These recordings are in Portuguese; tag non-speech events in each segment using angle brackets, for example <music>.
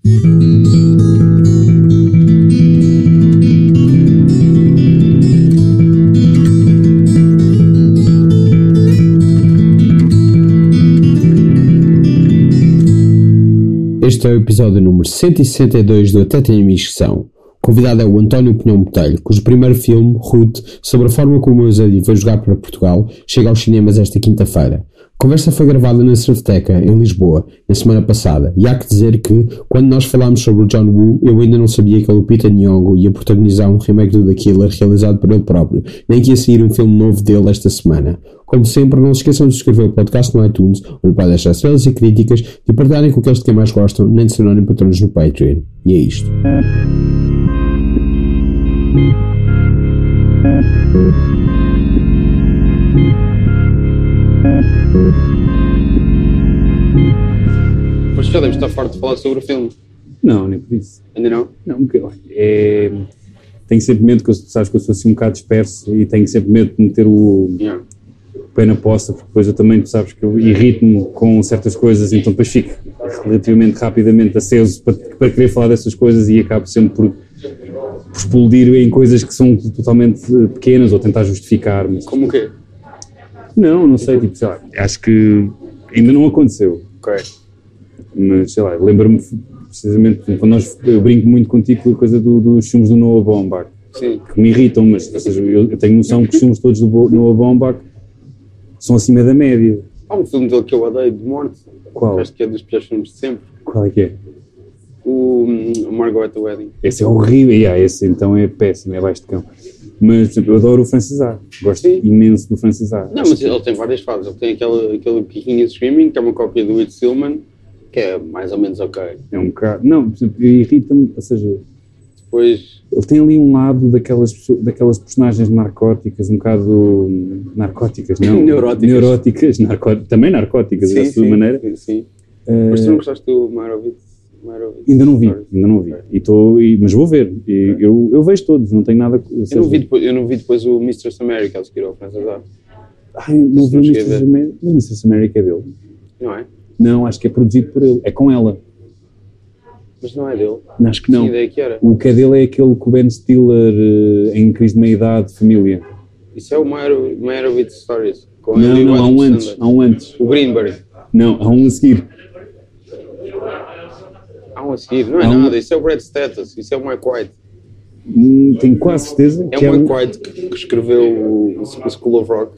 Este é o episódio número 162 do Até Tem Amigos que São. O convidado é o António Pinhão Botelho, cujo primeiro filme, Ruth, sobre a forma como o Eusébio foi jogar para Portugal, chega aos cinemas esta quinta-feira. A conversa foi gravada na Cerveteca, em Lisboa, na semana passada, e há que dizer que, quando nós falámos sobre o John Woo, eu ainda não sabia que o Peter Nyong'o, ia protagonizar um remake do The Killer realizado por ele próprio, nem que ia sair um filme novo dele esta semana. Como sempre, não se esqueçam de subscrever o podcast no iTunes, onde podem deixar estrelas e críticas, e partilharem com aqueles de quem mais gostam, nem de se patronos no Patreon. E é isto. Mas já devemos estar farto de falar sobre o filme. Não, nem por isso. Ainda não? Não, porque, olha, é, tenho sempre medo, que eu, sabes que eu sou assim um bocado disperso e tenho sempre medo de meter o Yeah. pé na poça, porque depois eu também, tu sabes que eu irrito-me com certas coisas, então depois fico relativamente rapidamente aceso para, para querer falar dessas coisas e acabo sempre por, por explodir em coisas que são totalmente eh, pequenas ou tentar justificar. Mas, Como o quê? Não, não sei, tipo, sei lá, acho que ainda não aconteceu. Ok. mas sei lá, lembro-me precisamente quando nós, eu brinco muito contigo com a coisa do- dos filmes do Noah Baumbach, Sim. que me irritam, mas ou seja, eu, tenho noção que os filmes todos do Bo- Noah Baumbach são acima da média. Há um filme dele que eu odeio, de morte. Qual? Acho que é dos piores filmes de sempre. Qual é que é? O, hum, o Margot at the Wedding. Esse é horrível, yeah, esse então é péssimo, é baixo de cão. Mas, por exemplo, eu adoro o Francis A. Gosto Sim. imenso do Francis A. Não, mas ele tem várias fases. Ele tem aquele, aquele Kicking and Screaming, que é uma cópia do It Stillman, que é mais ou menos ok. É um bocado. Não, por exemplo, irrita-me, ou seja, Depois, ele tem ali um lado daquelas, daquelas personagens narcóticas, um bocado narcóticas, não? <laughs> Neuróticas. Neuróticas, narcó- também narcóticas, da sua maneira. Sim, sim. Eh, Mas tu não gostaste do Meyerowitz? Ainda não vi, ainda não vi. E tô, e- mas vou ver. E eu, eu vejo todos, não tenho nada. Eu não, vi depois, eu não vi depois o Mistress America a seguir ao Francis. Ai, não vi o Mrs. ver. America. O Mrs. America é dele. Não é? Não, acho que é produzido por ele. É com ela. Mas não é dele. Acho que não. Que ideia que era? O que é dele é aquele com o Ben Stiller eh, em crise de meia-idade, família. Isso é o Meyer- Meyerowitz Stories. Não, não, há um antes. Há um antes. O Greenberg. Não, há um a seguir. Seguir. Não é Há um- nada. Isso é o Brad Status. Isso é o Mike White. Hum, tenho quase certeza É que é o um... Mike White que, que escreveu o, o School of Rock.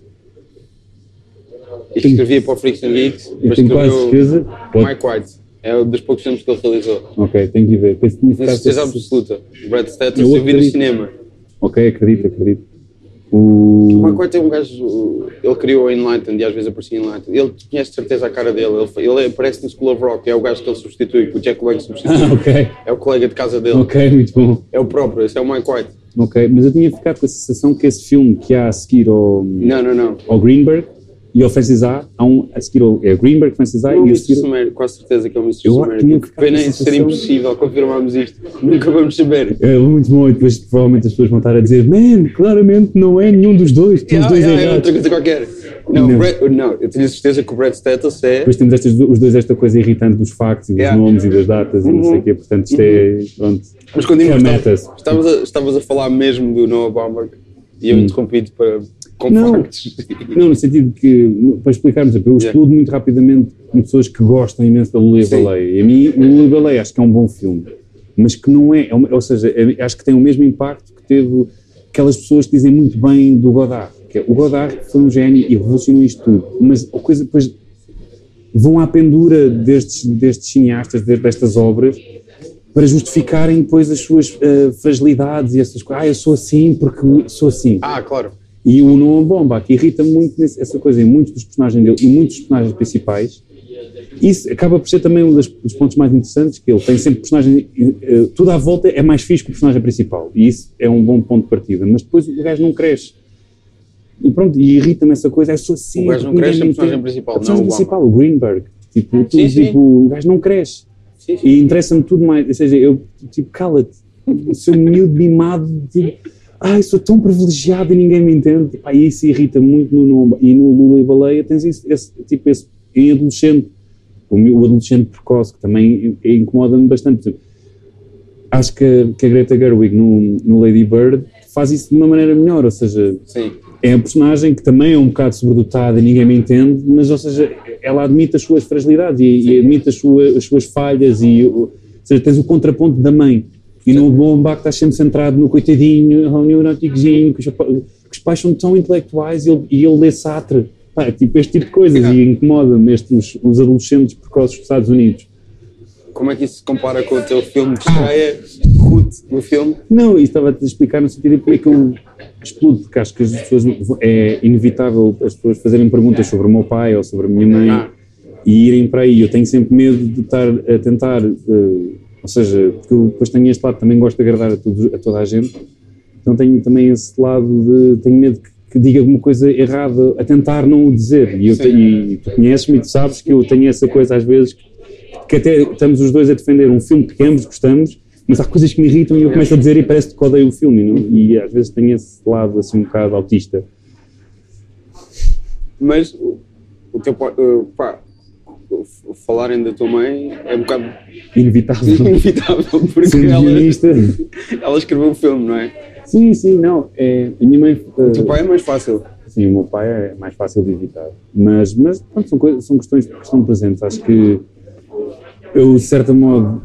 E que escrevia para o Freaks and Geeks. Eu Mas tenho quase certeza. Pode- Mike White. É um dos poucos filmes que ele realizou. Ok, tenho que ver. Tenho certeza absoluta. Brad Status Eu eu vi no cinema. Ok, acredito, acredito. O. Mike White é um gajo. Ele criou a Enlightened e às vezes aparecia em Enlightened. Ele conhece de certeza a cara dele. Ele, ele aparece no School of Rock. É o gajo que ele substitui, que o Jack Lang substitui. Ah, ok. É o colega de casa dele. Ok, muito bom. É o próprio. Esse é o Mike White. Ok, mas eu tinha ficado com a sensação que esse filme que há a seguir ao, Não, não, não. ao Greenberg e ao Francis A, há um a seguir é Greenberg, Francis A Não, o e a seguir... Sumério, com certeza que é o Mr. Sumério. Que pena a em ser impossível confirmarmos isto. <laughs> Nunca vamos saber. É muito bom, e depois provavelmente as pessoas vão estar a dizer Man, claramente não é nenhum dos dois, estão os Ah, dois ah, é outra coisa qualquer. Não, Não. o Brad- não, eu tenho a certeza que o Brad Status é. Depois temos estas, os dois esta coisa irritante dos factos e dos Yeah. nomes e das datas e não sei o Uhum. quê, portanto isto é, pronto, Mas que é estavas, a, a falar mesmo do Noah Baumbach e eu Hum. interrompi-te para, com Não. factos. <laughs> Não, no sentido que, para explicarmos, eu Yeah. explodo muito rapidamente com pessoas que gostam imenso da Lula e. Baleia. E a mim, o Lula e Baleia acho que é um bom filme, mas que não é, é uma- ou seja, é- acho que tem o mesmo impacto que teve aquelas pessoas que dizem muito bem do Godard. Que é, o Godard foi um gênio e revolucionou isto tudo, mas a coisa depois vão à pendura destes, destes cineastas, de- destas obras, para justificarem depois as suas eh, fragilidades e essas coisas. Ah, eu sou assim porque sou assim. Ah, claro. E o Noah Baumbach irrita muito essa coisa em muitos dos personagens dele e muitos dos personagens principais. Isso acaba por ser também um dos, dos pontos mais interessantes, que ele tem sempre personagens, eh, tudo à volta é mais fixe que o personagem principal. E isso é um bom ponto de partida. Mas depois o gajo não cresce. E pronto, e irrita-me essa coisa, é só assim. O gajo não cresce, a personagem entende. principal, A personagem não o principal, o Greenberg. Tipo, Sim, sim. tipo, o gajo não cresce. Sim. E interessa-me tudo mais. Ou seja, eu, tipo, cala-te. Sou miúdo mimado. Tipo, ai, sou tão privilegiado e ninguém me entende. Isso irrita muito no, no, e no Lula e Baleia tens isso, esse, tipo, esse, em adolescente. o, meu- o adolescente precoce, que também incomoda-me bastante. Acho que, que a Greta Gerwig no, no Lady Bird faz isso de uma maneira melhor, ou seja, Sim. é a personagem que também é um bocado sobredotada e ninguém me entende, mas, ou seja, ela admite as suas fragilidades e, e admite as, sua- as suas falhas e, ou seja, tens o contraponto da mãe. E no Bomba que estás sempre centrado no coitadinho, ao neuróticozinho, que os, os pais são tão intelectuais e ele, e ele lê Sartre. Pá, é tipo este tipo de coisas e incomoda-me estes, os adolescentes precoces dos Estados Unidos. Como é que isso se compara com o teu filme de estreia, Ruth, no filme? Não, e estava-te a explicar no sentido de como é que eu explodo, porque acho que as pessoas, é inevitável as pessoas fazerem perguntas sobre o meu pai ou sobre a minha mãe Ah. e irem para aí. Eu tenho sempre medo de estar a tentar, eh, ou seja, porque eu depois tenho este lado, também gosto de agradar a, a toda a gente, então tenho também esse lado de, tenho medo que, que diga alguma coisa errada, a tentar não o dizer. E, eu tenho- e tu conheces-me e tu sabes que eu tenho essa coisa às vezes que, que até estamos os dois a defender um filme que ambos gostamos, mas há coisas que me irritam e eu começo a dizer e parece que odeio o filme. não? E às vezes tenho esse lado assim um bocado autista. Mas o, teu uh, pá, falarem da tua mãe é um bocado Inevitável. inevitável, <laughs> porque ela, ela escreveu o filme, não é? Sim, sim, não. É, a minha mãe. O teu pai é mais fácil. Sim, o meu pai é mais fácil de evitar. Mas, mas pronto, são, coisas, são questões que estão presentes. Acho que eu, de certo modo,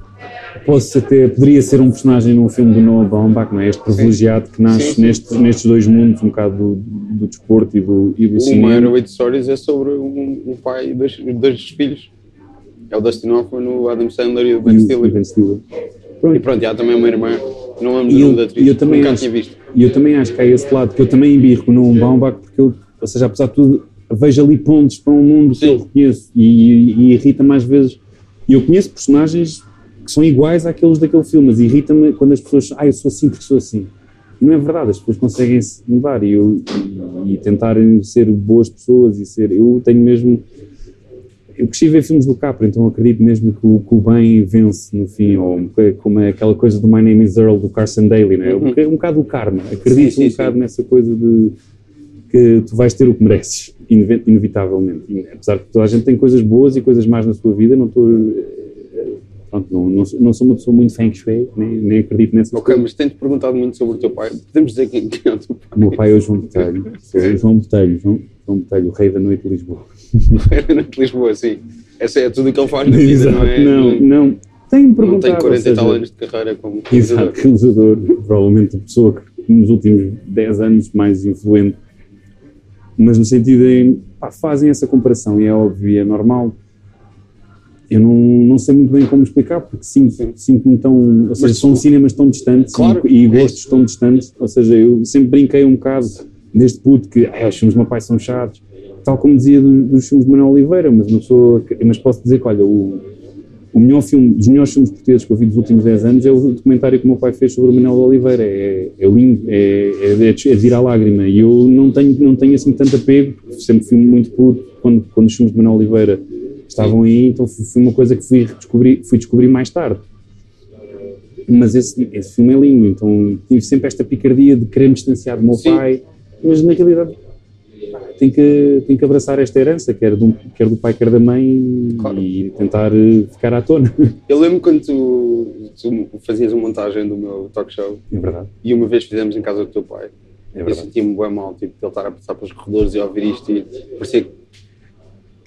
posso até. Poderia ser um personagem num filme do Noah Baumbach, não é? Este privilegiado que nasce Sim, sim. Nestes, nestes dois mundos, um bocado do, do desporto e do, e do Uma cinema. Aeroid Stories é sobre um, um pai e dois, dois filhos. É o Dustin Hoffman, o Adam Sandler e o Ben E o- Stiller. o Ben Stiller. E pronto, e há também uma irmã, não lembro E do nome da atriz, e eu também nunca acho, tinha visto. E eu também acho que há esse lado que eu também embirro no Baumbach, porque eu, ou seja, apesar de tudo, vejo ali pontos para um mundo que Sim. eu reconheço e, e, e irrita-me às vezes. E eu conheço personagens que são iguais àqueles daquele filme, mas irrita-me quando as pessoas, ah, eu sou assim porque sou assim. E não é verdade, as pessoas conseguem se mudar e, eu, e, e tentarem ser boas pessoas e ser. Eu tenho mesmo. Eu cresci a ver filmes do Capra, então acredito mesmo que o, que o bem vence no fim, ou um como é aquela coisa do My Name is Earl do Carson Daly, né? um, bocado- um bocado o karma. Acredito Sim, sim, um bocado sim. nessa coisa de que tu vais ter o que mereces, inevi- inevitavelmente. Apesar de que toda a gente tem coisas boas e coisas más na sua vida, não estou. Pronto, não, não, sou, não sou uma pessoa muito feng shui, nem, nem acredito nessas Ok, mas tenho-te perguntado muito sobre o teu pai. Podemos dizer quem, é o teu pai? O meu pai é o João Botelho, o João Botelho, João, João Botelho, o rei da noite de Lisboa. Era de Lisboa, sim. Essa é tudo o que ele faz na vida, não é? não, não. Tenho-me Não perguntado. tem ou 40 e tal anos de carreira como Exato, realizador, provavelmente a pessoa que nos últimos 10 anos mais influente, mas no sentido em, pá, fazem essa comparação e é óbvio e é normal. Eu não, não sei muito bem como explicar, porque sinto- sinto-me tão. Ou seja, Mas são cinemas tão distantes Claro, e, e é gostos tão distantes. Ou seja, eu sempre brinquei um bocado desde puto que ah, os filmes do meu pai são chatos, tal como dizia do- dos filmes de Manuel Oliveira, mas, uma pessoa que- mas posso dizer que, olha, o, o melhor filme, dos melhores filmes portugueses que eu vi dos últimos 10 anos é o documentário que o meu pai fez sobre o Manuel Oliveira. É, é lindo, é, é, é de ir à lágrima. E eu não tenho, não tenho assim tanto apego, porque sempre fui muito puto quando, quando os filmes de Manuel Oliveira estavam aí, então foi uma coisa que fui descobrir, fui descobrir mais tarde. Mas esse, esse filme é lindo, então tive sempre esta picardia de querer me distanciar do meu Sim. pai, mas na realidade tem que, tem que abraçar esta herança, quer do, quer do pai, quer da mãe, Claro. e tentar eh, ficar à tona. <laughs> Eu lembro quando tu, tu fazias a montagem do meu talk show É verdade, e uma vez fizemos em casa do teu pai. é Eu verdade. sentia-me bem mal, tipo, de ele estar a passar pelos corredores e ouvir isto e parecia que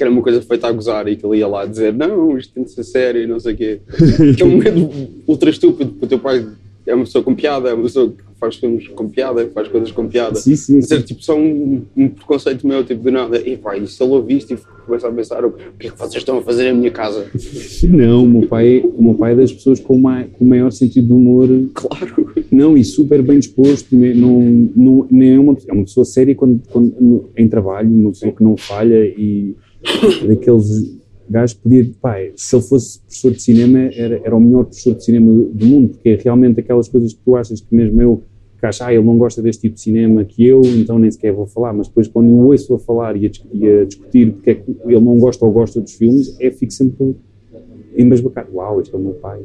era uma coisa feita a gozar e que ele ia lá dizer não, isto tem de ser sério e não sei o quê. <laughs> Que é um medo ultra estúpido, porque o teu pai é uma pessoa com piada, é uma pessoa que faz filmes com piada, que faz coisas com piada. Sim, sim, Mas tipo só um, um preconceito meu, tipo de nada. E pá, e se ele ouvir isto e começa a pensar o que é que vocês estão a fazer na minha casa? <laughs> Não, o meu pai, o meu pai é das pessoas com, com maior sentido de humor, Claro. não, e super bem disposto, não, não, nem é, uma, é uma pessoa séria quando, quando, em trabalho, uma pessoa que não falha e daqueles gajos que podia, pá, se ele fosse professor de cinema, era, era o melhor professor de cinema do, do mundo, porque é realmente aquelas coisas que tu achas que mesmo eu, que acho, ah, ele não gosta deste tipo de cinema que eu, então nem sequer vou falar, mas depois quando eu ouço a falar e a, e a discutir porque é que ele não gosta ou gosta dos filmes, é, fico sempre embasbacado, uau, este é o meu pai.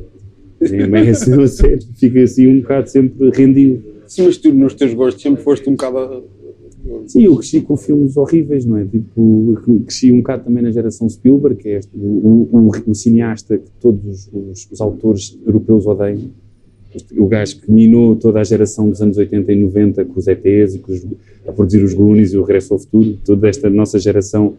É, assim, <laughs> fica assim um bocado sempre rendido. Sim, mas tu nos teus gostos sempre foste um bocado Sim, eu cresci com filmes horríveis, não é? Tipo, cresci um bocado também na geração Spielberg, que é este, o, o, o cineasta que todos os, os, autores europeus odeiam. O gajo que minou toda a geração dos anos 80 e 90 com os ETs e com os, a produzir os Goonies e o Regresso ao Futuro, toda esta nossa geração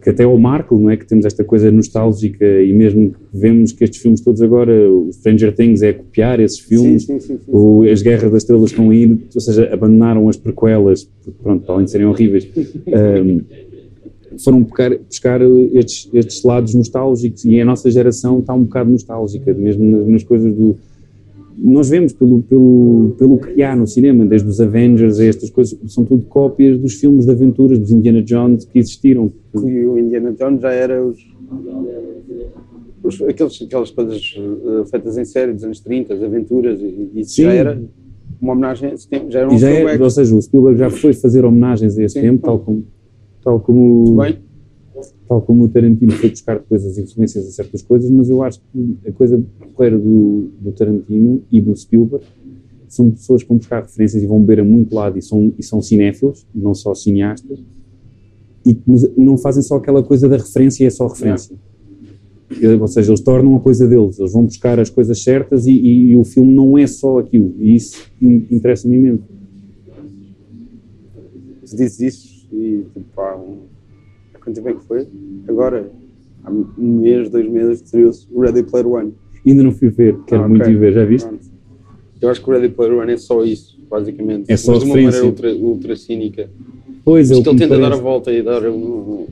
que até ao Marco, não é? Que temos esta coisa nostálgica e mesmo que vemos que estes filmes todos agora, o Stranger Things é copiar esses filmes, Sim, sim, sim, o, as Guerras das Estrelas estão a ir, ou seja, abandonaram as prequelas, pronto, além de serem horríveis, <laughs> ahm, foram buscar, buscar estes, estes lados nostálgicos e a nossa geração está um bocado nostálgica, mesmo nas, nas coisas do. Nós vemos pelo, pelo, pelo que há no cinema, desde os Avengers a estas coisas, são tudo cópias dos filmes de aventuras dos Indiana Jones que existiram. E o Indiana Jones já era os, os- aqueles, aquelas coisas eh, feitas em série dos anos 30, as aventuras, e isso Sim. já era uma homenagem a esse tempo, já era um E já é, ou seja, o Spielberg já foi fazer homenagens a esse Sim. tempo, tal como, tal como. Tal como o Tarantino foi buscar depois as influências a certas coisas, mas eu acho que a coisa porreira do, do Tarantino e do Spielberg são pessoas que vão buscar referências e vão beber a muito lado e são, e são cinéfilos, não só cineastas, e, mas não fazem só aquela coisa da referência e é só referência. Eh, Ou seja, eles tornam a coisa deles, eles vão buscar as coisas certas e, e- e o filme não é só aquilo, e isso in- interessa-me imenso. Tu dizes isso e tipo, pá, um, há quanto tempo é que foi? Agora, há um mês, dois meses, estreou-se o Ready Player One. Ainda não fui ver, quero Ah, muito ir ver, já viste? Pronto. Eu acho que o Ready Player One é só isso, basicamente. É só Mas de uma maneira ultra, ultra cínica. Pois é, ele tenta dar a volta e dar um, um,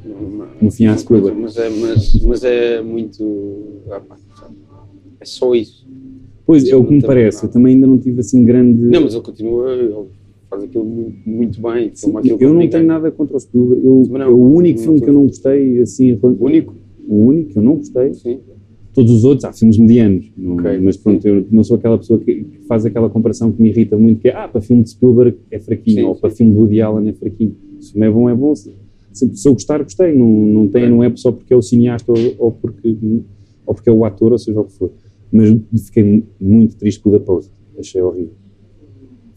uma, fim, uma coisa, mas é, mas, mas é muito. ah, é só isso. Pois, é o que me parece, eu também ainda não tive assim grande... Não, mas ele continua, ele faz aquilo muito, muito bem. Sim, eu não ninguém. tenho nada contra o Spielberg, eu, não. o único filme que eu não gostei, assim, O único, o único que eu não gostei, sim. todos os outros, há filmes medianos, não- Ok. mas pronto, eu não sou aquela pessoa que faz aquela comparação que me irrita muito, que é, ah, para filme de Spielberg é fraquinho, Sim, ou sim. para filme de Woody Allen é fraquinho. Se o filme é bom, é bom. Se, se, eu gostar, gostei. Não, não, tem, não é só porque é o cineasta ou, ou porque, ou porque é o ator, ou seja o que for. Mas fiquei muito triste com o The Post. Achei horrível.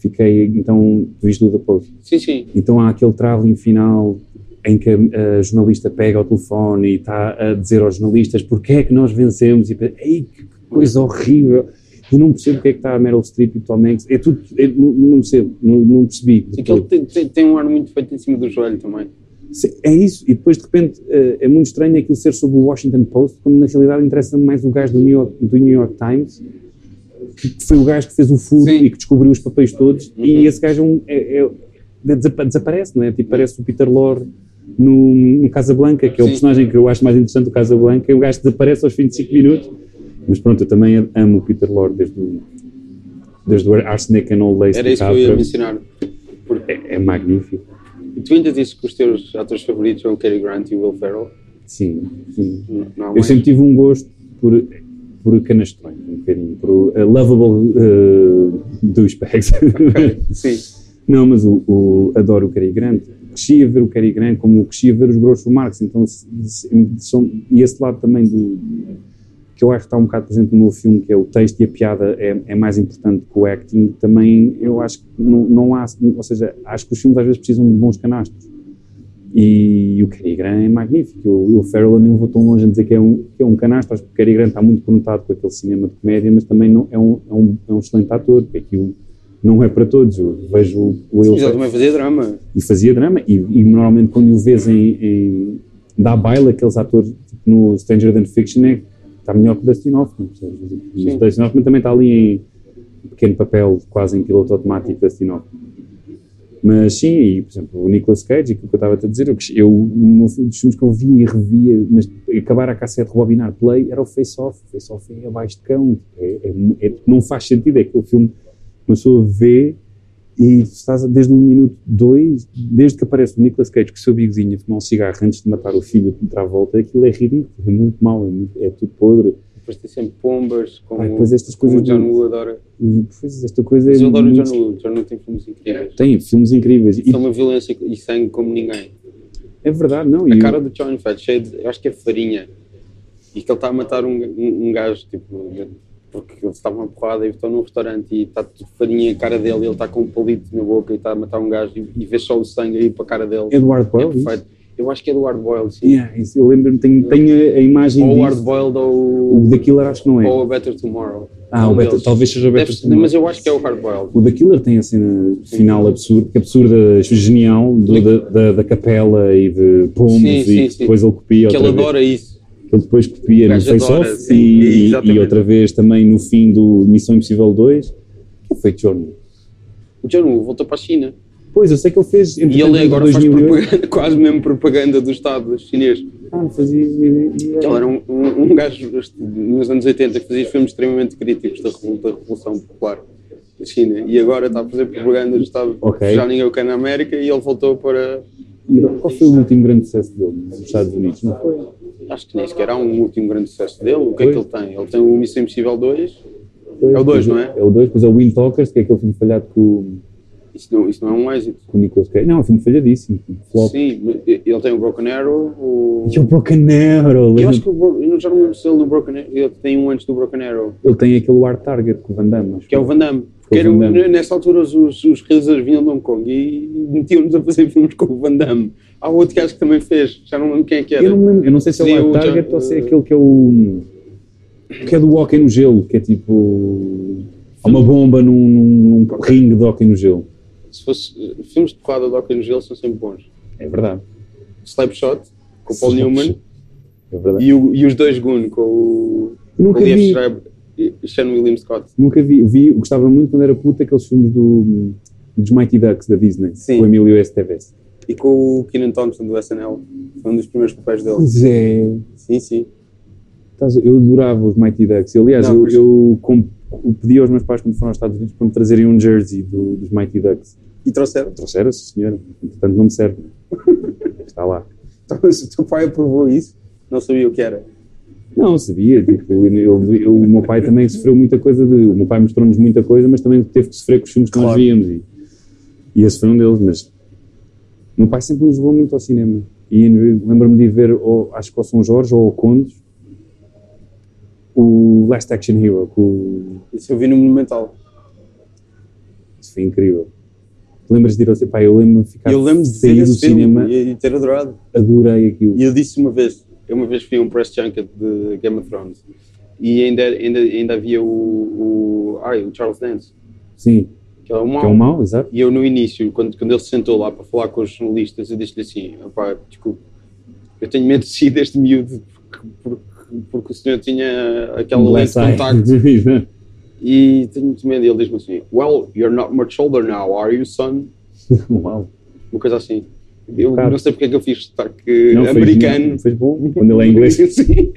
Fiquei, então, tu viste o The Post? Sim, sim. Então há aquele travelling final em que a, a jornalista pega o telefone e está a dizer aos jornalistas porque é que nós vencemos e pensa, ei, que coisa horrível. E não percebo porque é que está a Meryl Streep e o Tom Hanks. É tudo, é- não, não percebo, não, não percebi. Que ele tem, tem, tem um ar muito feito em cima do joelho também. É isso, e depois de repente eh, é muito estranho aquilo ser sobre o Washington Post, quando na realidade interessa mais o gajo do New York, do New York Times, que foi o gajo que fez o furo Sim. e que descobriu os papéis todos, Uhum. e esse gajo é um- é- é- desapa- desaparece, não é? Tipo, parece o Peter Lorre no, no Casablanca, que é o Sim. personagem que eu acho mais interessante do Casablanca, e o gajo desaparece aos 25 minutos. Mas pronto, eu também amo o Peter Lorre desde o, desde o Arsenic and Old Lace Era isso que eu ia mencionar. Porque É, é magnífico. tu ainda dizes que os teus atores favoritos são o Cary Grant e o Will Ferrell. Sim, sim. Não, não Eu sempre tive um gosto por, por canastrões, um bocadinho, por uh, lovable uh, douchebags. Ok, <laughs> Sim. Não, mas o, o- adoro o Cary Grant. Cresci a ver o Cary Grant como cresci a ver os Grossos Marx, então são, e esse lado também do que eu acho que está um bocado presente no meu filme, que é o texto e a piada é, é mais importante que o acting, também eu acho que não, não há, ou seja, acho que os filmes às vezes precisam de bons canastros. E, o Cary Grant é magnífico. O, o Farrell eu nem vou tão longe a dizer que é um, que é um canastro. Acho que o Cary Grant está muito conectado com aquele cinema de comédia, mas também não, é, um, é, um, é um excelente ator, porque aquilo não é para todos. Eu vejo o Will ele também fazia drama. e fazia drama, e, e normalmente quando o vês em, em dá baile aqueles atores tipo, no Stranger Than Fiction é, está melhor que o Dustin Hoffman o. Dustin Hoffman também está ali em pequeno papel quase em piloto automático Dustin Hoffman mas sim, e, por exemplo, o Nicolas Cage, aquilo que eu estava a dizer, eu, eu um dos filmes que eu via e revia, mas acabar a cassete, rebobinar play, era o Face Off. O Face Off é abaixo de cão. É, é- é- não faz sentido, é aquele filme que uma pessoa vê e estás a- desde o minuto 2, desde que aparece o Nicolas Cage com o seu bigodinho a fumar um cigarro antes de matar o filho de volta, aquilo é ridículo, é muito mau, é, muito- é tudo podre. Depois tem sempre pombas, como, Ai, depois estas coisas o John Woo adora. Depois esta coisa Mas é eu adoro o muito- John Woo. O John Woo tem filmes incríveis. Tem filmes incríveis. E, Tem uma violência e sangue como ninguém. é verdade, não? A cara do John Fett, cheio de, eu acho que é farinha. E que ele está a matar um, um, um gajo, tipo, porque eles estavam a porrada e estão num restaurante e está tudo farinha a cara dele, ele está com um palito na boca e está a matar um gajo e, e vês só o sangue aí para a cara dele. Edward É isso? perfeito. Eu acho que é do Hard Boiled, sim. Yeah, isso eu lembro-me, tenho, tenho a, imagem Ou o disso. Hard Boiled O ou, da Killer acho que não é. ou a Better Tomorrow. Ah, Um o Better- talvez seja o Better Deve- Tomorrow. Mas eu acho que é o Hard Boiled. O da Killer tem a cena final absurda, é absurda, genial, do- da, da, da capela e de pombos Sim, e sim, depois ele copia Que ele vez. adora isso. Que ele depois copia O no gajo Face adora, Off sim, e, exatamente. e outra vez também no fim do Missão Impossível 2. Que foi John? Woo? O John Woo voltou para a China. Pois, eu sei que ele fez E ele agora faz 2008. propaganda, <laughs> quase mesmo propaganda do Estado chinês. Ah, não fazia. Ele era um, um, um gajo nos anos 80 que fazia filmes extremamente críticos da, da Revolução Popular da China e agora está a fazer propaganda do Estado. Ok. Já ninguém o quer na América e ele voltou para. E Qual foi o último grande sucesso dele nos Estados Unidos? Não foi? Acho que nem sequer há um último grande sucesso dele. O que é que ele tem? Ele tem o Missão Impossível 2. Foi- É o dois, não é? É o 2, depois é o Wind Talkers, que é aquele filme falhado com, Isso não, isso não é um êxito. com o Nicolas Cage. Não, é um filme falhadíssimo. Flop. Sim, ele tem o Broken Arrow. O... E o Broken Arrow, Eu acho que o eu já não lembro se ele no Broken Arrow. Ele tem um antes do Broken Arrow. ele tem aquele War Target com o Van Damme. acho que é o Van Damme. Com Que o era, nessa altura os, os, realizadores vinham de Hong Kong e metiam-nos a fazer <laughs> filmes com o Van Damme. Há outro gajo que também fez, já não lembro quem é que era. Eu não, lembro, eu não sei se é o o War Target ou se é aquele que é o. que é do hockey no gelo, que é tipo. Há uma bomba num, num, num ringue de hockey no gelo. Se fosse eh, filmes de porrada de no Gelo são sempre bons. É verdade. Slapshot, com o Paul Newman, É verdade. e, o- e os dois Goon, com o, nunca o Liev Schreiber e Sean William Scott. nunca vi, vi, gostava muito quando era puta aqueles filmes do, dos Mighty Ducks da Disney, Sim. com o Emilio Estevez. E com o Keenan Thompson do SNL. Foi um dos primeiros papéis dele. Pois é. Sim, sim. Eu adorava os Mighty Ducks. Aliás, Não, eu, eu, com- eu pedi aos meus pais quando foram aos Estados Unidos para me trazerem um jersey do- dos Mighty Ducks. E trouxeram. Trouxeram, sim, senhora. Portanto, não me serve. <laughs> Está lá. Então, se o teu pai aprovou isso, não sabia o que era. Não, sabia. Tipo, ele- ele- o meu pai também sofreu muita coisa. De, o meu pai mostrou-nos muita coisa, mas também teve que sofrer com os filmes que nós Claro. víamos. E, e esse foi um deles. Mas o meu pai sempre nos levou muito ao cinema. E lembro-me de ver, ou, acho que ao São Jorge ou ao Condes, o Last Action Hero. Com, o- Isso eu vi no Monumental. isso foi incrível. Lembras de ir ao cinema? Pá, eu lembro-me de ficar eu lembro de sair do cinema, e, e ter adorado. adorei aquilo. E eu disse uma vez, eu uma vez fui a um press junket de Game of Thrones e ainda, ainda, ainda havia o, o, ai, o Charles Dance, Sim, que é o mau. que é um mau, exato. E eu no início, quando, quando ele se sentou lá para falar com os jornalistas, eu disse-lhe assim, opá, desculpe, eu tenho medo de si deste miúdo porque, porque, porque o senhor tinha aquela lente de contacto. <laughs> e tenho muito medo. E ele diz-me assim, well, you're not much older now, are you, son? <laughs> Uau. Uma coisa assim. Eu Claro. não sei porque é que eu fiz sotaque Não, americano. Fez bom, <laughs> quando ele é inglês. Sim.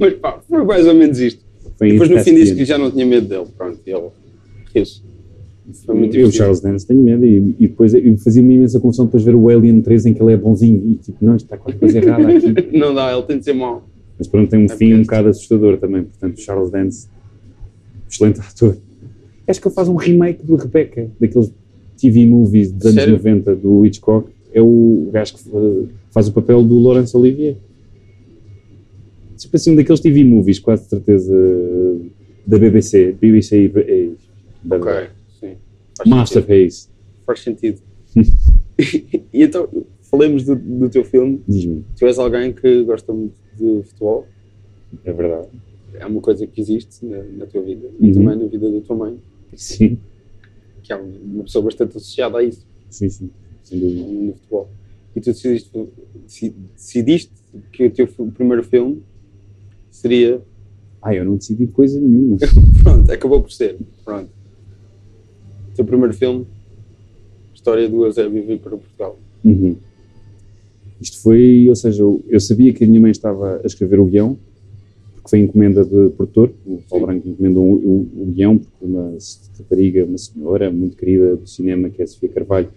Mas pá, foi mais ou menos isto. Foi Depois no fim disse que já não tinha medo dele. Pronto, ele riu-se. Eu. Charles Dance, tenho medo. E, e depois eu fazia uma imensa confusão depois ver o Alien 3 em que ele é bonzinho. E tipo, não, isto está qualquer coisa errada aqui. <laughs> Não dá, ele tem de ser mau. Mas pronto, tem um É fim um bocado assustador também. Portanto, Charles Dance, excelente ator. Acho que ele faz um remake do Rebecca, daqueles TV movies dos anos Sério? 90 do Hitchcock. É o gajo que eh, faz o papel do Laurence Olivier. Tipo assim, um daqueles TV movies, quase de certeza, da BBC. BBC e- da Ok, sim. Faz Masterpiece. sentido. Faz sentido. <laughs> <laughs> e então, falemos do, do teu filme. Diz-me, Tu és alguém que gosta muito de futebol. é verdade? É uma coisa que existe na, na tua vida e Uhum. também na vida da tua mãe, Sim, que é uma pessoa bastante associada a isso. sim, sim, sem no dúvida. mundo do futebol. E tu decidiste, deci- decidiste que o teu primeiro filme seria. Ah, eu não decidi coisa nenhuma. <laughs> Pronto, acabou por ser. Pronto. O teu primeiro filme, História do Eusébio vir para Portugal. Uhum. Isto foi, ou seja, eu eu sabia que a minha mãe estava a escrever o guião, foi encomenda de produtor, o Paulo. Branco encomendou o, o, o guião, porque uma rapariga, uma senhora muito querida do cinema, que é a Sofia Carvalho,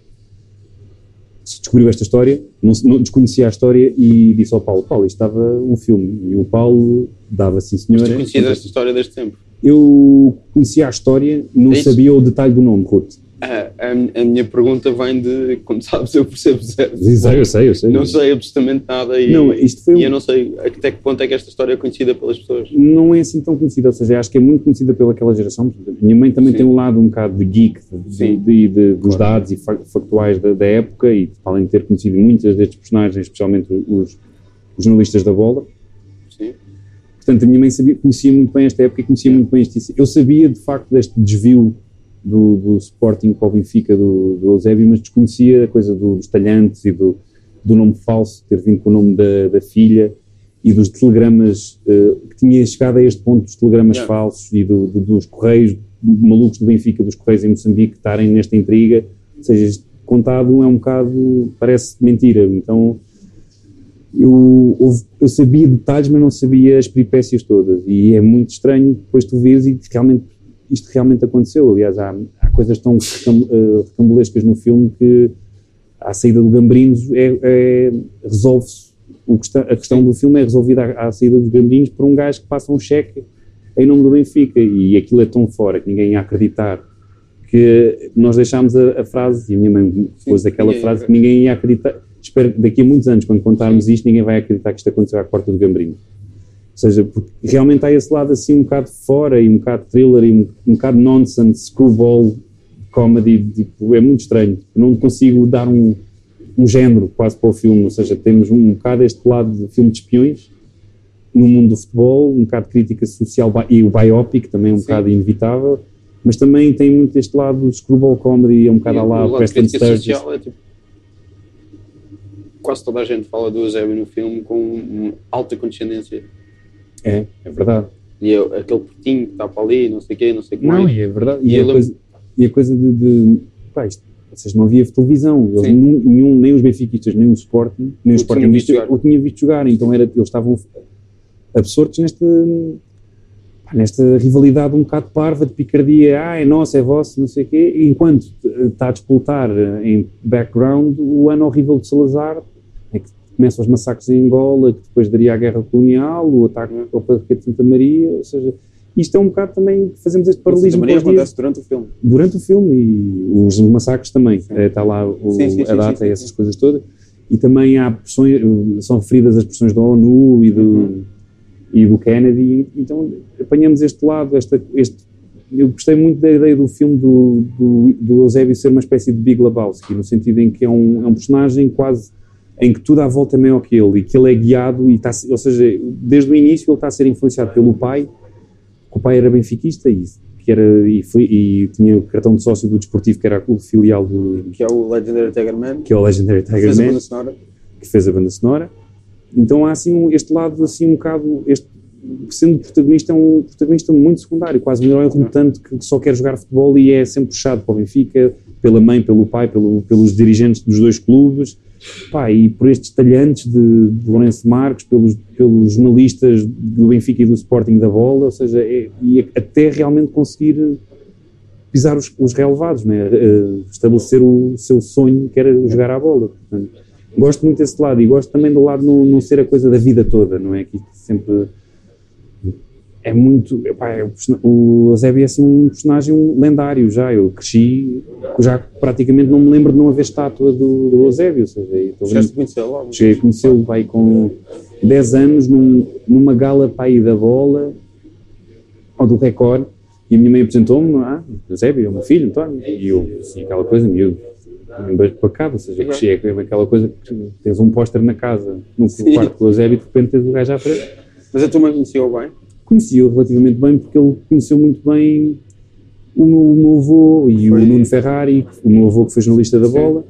descobriu esta história, não, não desconhecia a história e disse ao Paulo, Paulo, isto estava um filme. E o Paulo dava sim Mas senhora. tu conhecias esta história desde sempre. Eu conhecia a história, não É sabia o detalhe do nome, Ruth. A, a, a minha pergunta vem de, como <laughs> sabes, eu percebo zero. Sei, eu sei, eu sei. Não sei absolutamente nada e, Não, isto foi um- e eu não sei até que ponto é que esta história é conhecida pelas pessoas. não é assim tão conhecida, ou seja, acho que é muito conhecida pelaquela geração. Minha mãe também Sim. tem um lado um bocado de geek, de, de- de- dos dados e fa- factuais da, da época, e além de ter conhecido muitas destes personagens, especialmente os, os jornalistas da bola. Sim. Portanto, a minha mãe sabia, conhecia muito bem esta época e conhecia muito bem este. Eu sabia, de facto, deste desvio do, do Sporting para o Benfica, do, do Eusébio, mas desconhecia a coisa do- dos talhantes e do, do nome falso, ter vindo com o nome da, da filha e dos telegramas, eh, que tinha chegado a este ponto dos telegramas Yeah. falsos e do- do- dos correios malucos do Benfica, dos correios em Moçambique, estarem nesta intriga. Ou seja, contado é um bocado, parece mentira. Então, eu, eu sabia detalhes, mas não sabia as peripécias todas. E é muito estranho depois tu vês e realmente, isto realmente aconteceu. Aliás, há, há coisas tão eh, recambulescas no filme que à saída do Gambrinos é, é- resolve-se. A questão do filme é resolvida à, à saída dos Gambrinos por um gajo que passa um cheque em nome do Benfica. E aquilo é tão fora que ninguém ia acreditar que nós deixámos a, a frase, e a minha mãe pôs aquela frase que ninguém ia acreditar. Espero que daqui a muitos anos, quando contarmos isto, ninguém vai acreditar que isto aconteceu à porta do Gambrino. Ou seja, porque realmente há esse lado assim um bocado fora e um bocado thriller e um, um bocado nonsense, screwball, comedy, tipo, é muito estranho. Eu não consigo dar um, um género quase para o filme, ou seja, temos um bocado este lado de filme de espiões no mundo do futebol, um bocado de crítica social e o biopic também é um Sim. bocado inevitável, mas também tem muito este lado de screwball comedy, é um bocado E lá Preston Sturges. social é tipo. Quase toda a gente fala do Eusébio no filme com alta condescendência. É, é verdade. E eu, aquele portinho que está para ali, não sei o quê, não sei o que Não, mais. e é verdade. E E, a, coisa, e a coisa de. de pá, isto, seja, não havia televisão. Eles, nenhum, nem os benfiquistas, nem o Sporting, nem O o Sporting visto jogar. o tinha visto jogar. Então era, eles estavam absortos nesta, nesta rivalidade um bocado parva de picardia. Ah, é nosso, é vosso, não sei o quê. Enquanto está a disputar eh, em background o ano horrível de Salazar, começam os massacres em Angola, que depois daria a guerra colonial, o ataque ao Parque de Santa Maria. Ou seja, isto é um bocado também, fazemos este Santa paralelismo dias- acontece durante o filme. durante o filme e os massacres também. Está lá o- Sim, sim, a data e essas coisas todas. E também há pressões, são referidas as pressões da ONU e do, Uhum. e do Kennedy. Então apanhamos este lado, esta, este. Eu gostei muito da ideia do filme do, do, do Eusébio ser uma espécie de Big Lebowski, no sentido em que é um, é um personagem quase em que tudo à volta é maior que ele e que ele é guiado, e está, ou seja, desde o início ele está a ser influenciado pelo pai, que o pai era benfiquista e, que era, e, foi, e tinha o cartão de sócio do Desportivo, que era o filial do, Que é o Legendary Tiger Man. que é o Legendary que Tiger fez a Man banda sonora. que fez a banda sonora. Então há assim este lado assim um bocado este sendo protagonista é um protagonista muito secundário, quase um herói relutante que só quer jogar futebol e é sempre puxado para o Benfica, pela mãe, pelo pai, pelo, pelos dirigentes dos dois clubes, pá, e por estes talhantes de, de Lourenço Marques, pelos, pelos jornalistas do Benfica e do Sporting da bola, ou seja, é- e até realmente conseguir pisar os, os relevados, né? Eh, estabelecer o seu sonho que era jogar à bola. Portanto, gosto muito desse lado e gosto também do lado não, não ser a coisa da vida toda, não é? Que sempre é muito. Epá, é o Eusébio é assim um personagem lendário já. Eu cresci, já praticamente não me lembro de não haver estátua do, do Eusébio. Ou seja, Chegaste a conhecer logo. Cheguei a conhecê-lo pai, com 10 anos num- numa gala pai da bola ou do Record e a minha mãe apresentou-me, ah, Eusébio, é o meu filho, António, e eu, assim, aquela coisa miúdo, um beijo para cá, ou seja, cresci, é aquela coisa que tens um póster na casa, no quarto do Eusébio e de repente tens o gajo à frente. Mas a tua mãe conhecia-o bem? Conheci-o relativamente bem porque ele conheceu muito bem o meu, o meu avô e Foi- o Nuno Ferrari, o meu avô que foi jornalista da Sim. bola,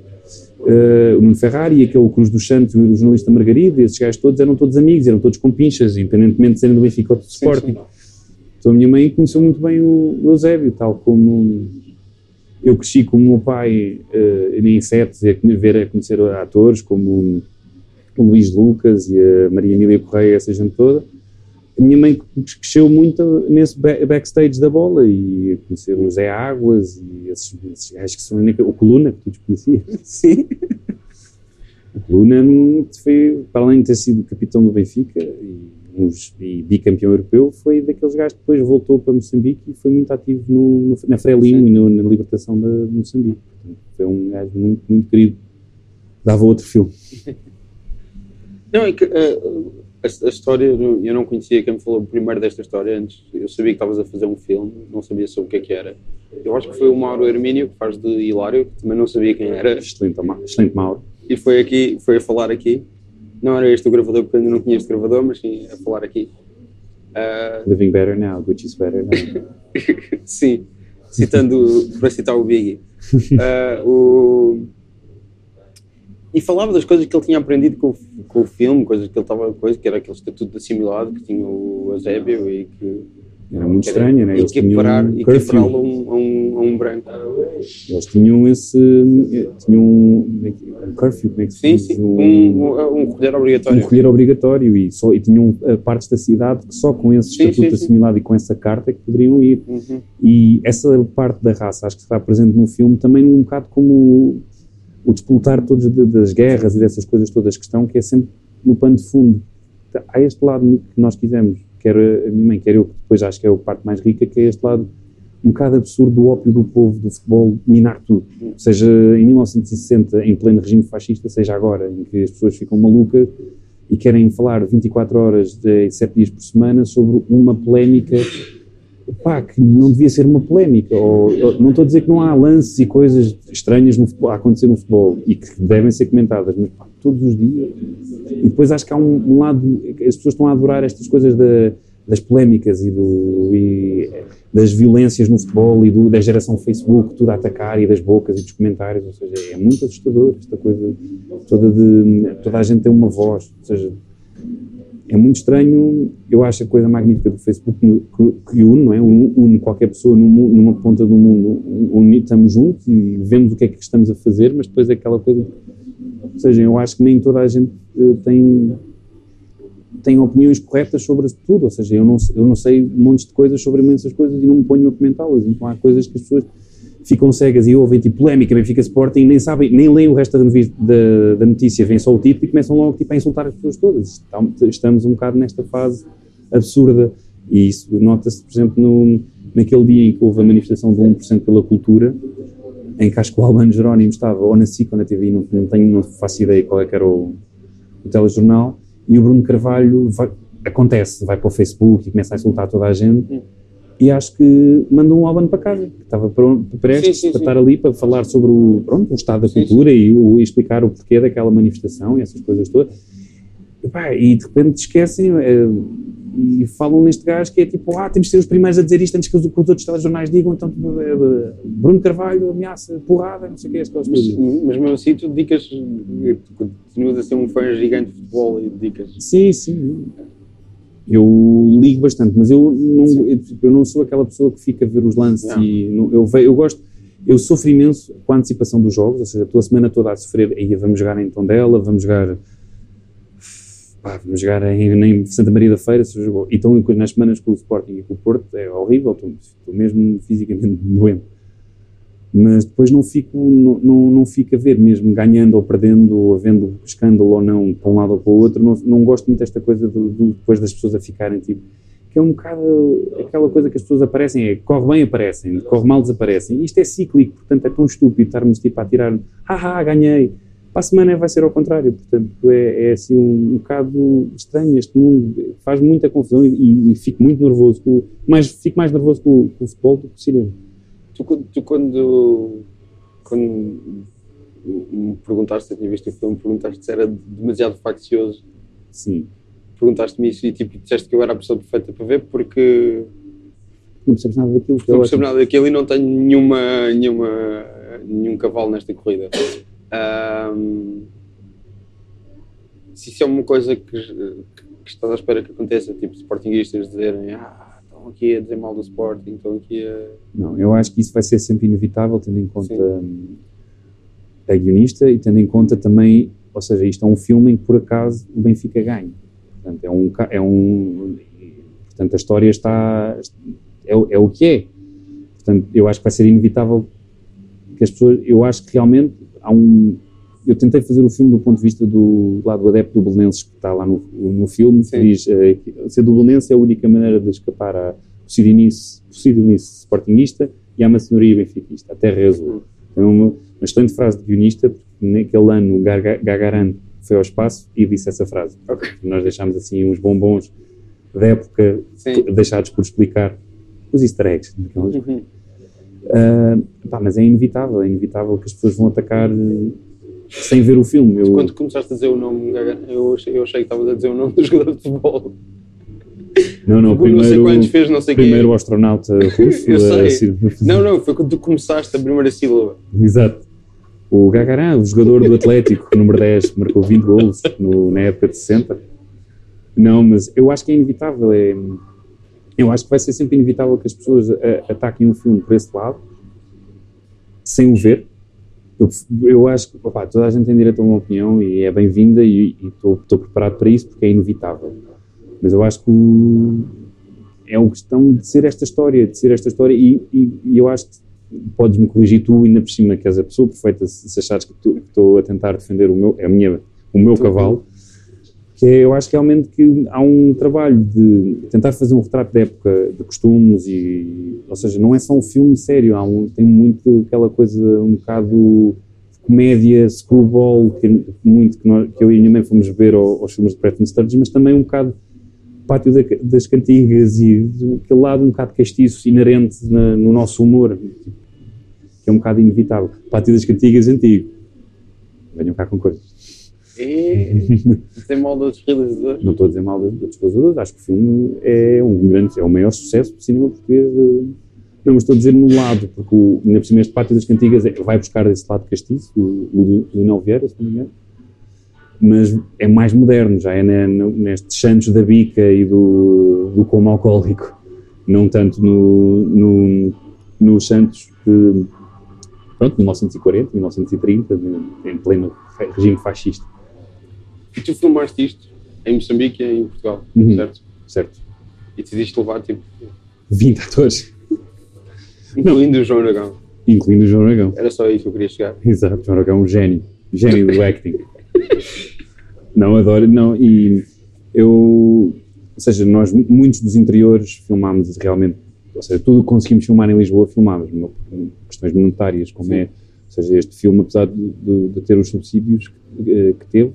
eh, o Nuno Ferrari e aquele Cruz dos Santos e o jornalista Margarida, esses gajos todos eram todos amigos, eram todos compinchas, independentemente de serem do Benfica ou do Sporting. Então a minha mãe conheceu muito bem o, o Eusébio, tal como eu cresci com o meu pai eh, em setes a conhe- ver a conhecer atores como o Luís Lucas e a Maria Emília Correia, essa gente toda. Minha mãe cresceu muito nesse ba- backstage da bola e a conhecer o Zé Águas e esses, esses gajos que são o Coluna, que tu desconhecias. <laughs> Sim. O Coluna foi, para além de ter sido capitão do Benfica e uns, e bicampeão europeu, foi daqueles gajos que depois voltou para Moçambique e foi muito ativo no, no, na Frelimo e no, na libertação de, de Moçambique. Foi um gajo muito, muito querido. Dava outro filme. Não, é que uh, a, a, história, eu não conhecia quem me falou primeiro desta história antes. Eu sabia que estavas a fazer um filme, não sabia sobre o que é que era. Eu acho que foi o Mauro Hermínio, que faz de Hilário, que também não sabia quem era. Excelente, excelente Mauro. E foi aqui, foi a falar aqui. Não era este o gravador, porque ainda não conheço o gravador, mas sim a falar aqui. Uh... Living better now, Gucci's better now. <laughs> sim, citando, para citar o Biggie. Uh, o e falava das coisas que ele tinha aprendido com, com o filme, coisas que ele estava coisa, que era aquele estatuto assimilado que tinha o Eusébio e que era muito estranho, né? Eles equiparar, um equipará-lo a um, a, um, a um branco. Eles tinham esse. tinham um, é um curfew, como é que se diz? Sim, sim, um, um recolher obrigatório. Um recolher obrigatório e, só, e tinham uh, partes da cidade que só com esse estatuto sim, sim, assimilado e com essa carta é que poderiam ir. Uhum. E essa parte da raça, acho que está presente no filme também um bocado como o despoltar todas das guerras e dessas coisas todas que estão, que é sempre no pano de fundo. Há este lado que nós quisemos, quer a minha mãe, quer eu, que depois acho que é a parte mais rica, que é este lado um bocado absurdo do ópio do povo do futebol minar tudo. Seja em 1960, em pleno regime fascista, seja agora, em que as pessoas ficam malucas e querem falar 24 horas de 7 dias por semana sobre uma polémica pá, que não devia ser uma polémica. Ou, não estou a dizer que não há lances e coisas estranhas no futebol, a acontecer no futebol e que devem ser comentadas, mas pá, todos os dias. E depois acho que há um, um lado, as pessoas estão a adorar estas coisas da, das polémicas e, do, e das violências no futebol e do, da geração Facebook, tudo a atacar e das bocas e dos comentários. Ou seja, é muito assustador esta coisa toda de. toda a gente tem uma voz. Ou seja, é muito estranho, eu acho a coisa magnífica do Facebook que une, não é? Une qualquer pessoa numa ponta do mundo, estamos juntos e vemos o que é que estamos a fazer, mas depois é aquela coisa, ou seja, eu acho que nem toda a gente uh, tem tem opiniões corretas sobre tudo, ou seja, eu não, eu não sei montes de coisas sobre imensas coisas e não me ponho a comentá-las, então há coisas que as pessoas ficam cegas e ouvem tipo polémica, Benfica Sporting, nem sabem, nem leem o resto da, da, da notícia, vêm só o título e começam logo tipo, a insultar as pessoas todas. Estamos um bocado nesta fase absurda e isso nota-se, por exemplo, no, naquele dia em que houve a manifestação de 1% pela cultura, em que acho que o Albano Jerónimo estava ou na SIC ou na TV, não, não, tenho, não faço ideia qual é que era o, o telejornal, e o Bruno Carvalho vai, acontece, vai para o Facebook e começa a insultar toda a gente e acho que mandou um Alban para casa, que estava pronto, prestes sim, sim, para estar ali para falar sobre o, pronto, o estado da cultura e, o, e, explicar o porquê daquela manifestação e essas coisas todas. E, pá, e de repente esquecem é, e falam neste gajo que é tipo, ah, temos de ser os primeiros a dizer isto antes que os, que os outros telejornais digam, então é, Bruno Carvalho ameaça, porrada, não sei o que, coisas. Mas, mas mesmo assim tu dedicas, continuas a ser um fã gigante de futebol e dedicas... Sim, sim. Eu ligo bastante, mas eu não, eu, eu, não sou aquela pessoa que fica a ver os lances não. e não, eu, eu gosto, eu sofro imenso com a antecipação dos jogos, ou seja, estou a semana toda a sofrer, aí vamos jogar em Tondela, vamos jogar pá, vamos jogar em, em, Santa Maria da Feira, se jogou. E estão nas semanas com o Sporting e com o Porto, é horrível, estou, estou mesmo fisicamente <laughs> doente mas depois não fico, não, não, não fico a ver, mesmo ganhando ou perdendo, ou havendo escândalo ou não, para um lado ou para o outro, não, não gosto muito desta coisa do, do, depois das pessoas a ficarem tipo, que é um bocado aquela coisa que as pessoas aparecem, é corre bem aparecem, corre mal desaparecem, isto é cíclico, portanto é tão estúpido estarmos tipo a tirar, haha, ganhei, para a semana vai ser ao contrário, portanto é, é assim um, um bocado estranho. Este mundo, faz muita confusão e, e fico muito nervoso, com, mais, fico mais nervoso com, com o futebol do que com o cinema. Tu, tu quando, quando me perguntaste se eu tinha visto o filme, perguntaste se era demasiado faccioso. Sim. Perguntaste-me isso e tipo, disseste que eu era a pessoa perfeita para ver porque. Não percebes nada daquilo. Não percebo nada daquilo e não tenho nenhuma, nenhuma, nenhum cavalo nesta corrida. Um, se isso é uma coisa que, que, estás à espera que aconteça, tipo, sportinguistas dizerem ah, estão aqui a dizer mal do Sporting, estão aqui a... Não, eu acho que isso vai ser sempre inevitável, tendo em conta Sim. a guionista e tendo em conta também, ou seja, isto é um filme em que por acaso o Benfica ganha. Portanto, é um... É um portanto, a história está... É, é o que é. Portanto, eu acho que vai ser inevitável que as pessoas... Eu acho que realmente há um... eu tentei fazer o filme do ponto de vista do lado adepto do Belenenses que está lá no, no filme, que diz eh, que ser do Belenenses é a única maneira de escapar à Posidonice Sportingista e à maçonaria benfiquista, a terra é azul. É uma, uma excelente frase de guionista, porque naquele ano o Gaga- Gagarin foi ao espaço e disse essa frase. Nós deixámos assim uns bombons da época Sim. deixados por explicar os easter eggs. Uhum. ah, pá, mas é inevitável, é inevitável que as pessoas vão atacar eh, sem ver o filme. Eu, Quando começaste a dizer o nome, eu achei, eu achei que estavas a dizer o nome do jogador de futebol. não, não, Tipo, não sei primeiro, quantos fez, não sei primeiro o astronauta <laughs> russo. Eu sei. Não, não, foi quando tu começaste a primeira sílaba. Exato. O Gagarin, o jogador do Atlético, número 10, que marcou 20 golos no- na época de 60. Não, mas eu acho que é inevitável. É, eu acho que vai ser sempre inevitável que as pessoas a- ataquem um filme por esse lado, sem o ver. Eu, eu acho que opá, toda a gente tem direito a uma opinião e é bem-vinda e estou preparado para isso porque é inevitável. Mas eu acho que o- é uma questão de ser esta história, de ser esta história e, e- e eu acho que podes-me corrigir tu ainda por cima que és a pessoa perfeita se se achares que estou a tentar defender o meu, a minha, o meu cavalo que é, eu acho realmente que há um trabalho de tentar fazer um retrato da época de costumes e, ou seja, não é só um filme sério, há um, tem muito aquela coisa um bocado de comédia, screwball, que, muito que, nós, que eu e a minha mãe fomos ver ao- aos filmes de Preston Sturges, mas também um bocado pátio da- das cantigas e aquele lado um bocado castiço, inerente na- no nosso humor, que é um bocado inevitável. Pátio das cantigas antigo. Venham cá com coisas. Tem mal de outros realizadores. Não estou a dizer mal dos outros realizadores, acho que o filme é um grande, é o maior sucesso do cinema português. Não, mas estou a dizer no lado, porque o, ainda por cima este Pátio das Cantigas é- vai buscar esse lado castiço, o, Lionel Vieira, se não me engano, mas é mais moderno, já é na, no, nestes Santos da Bica e do, do como alcoólico, não tanto no, no, nos Santos de, pronto, 1940, 1930, de- em pleno regime fascista, E tu filmaste isto em Moçambique e em Portugal, Uhum. certo? certo? E decidiste levar, tipo, 20 atores, incluindo o João Aragão. incluindo o João Aragão. Era só aí que eu queria chegar. Exato, João Aragão é um gênio. Gênio do acting. Não, adoro. Não, e eu. Ou seja, nós, muitos dos interiores, filmámos realmente. Ou seja, tudo o que conseguimos filmar em Lisboa, filmámos. Questões monetárias, como é. Ou seja, este filme, apesar de, de- de ter os subsídios que, eh, que teve,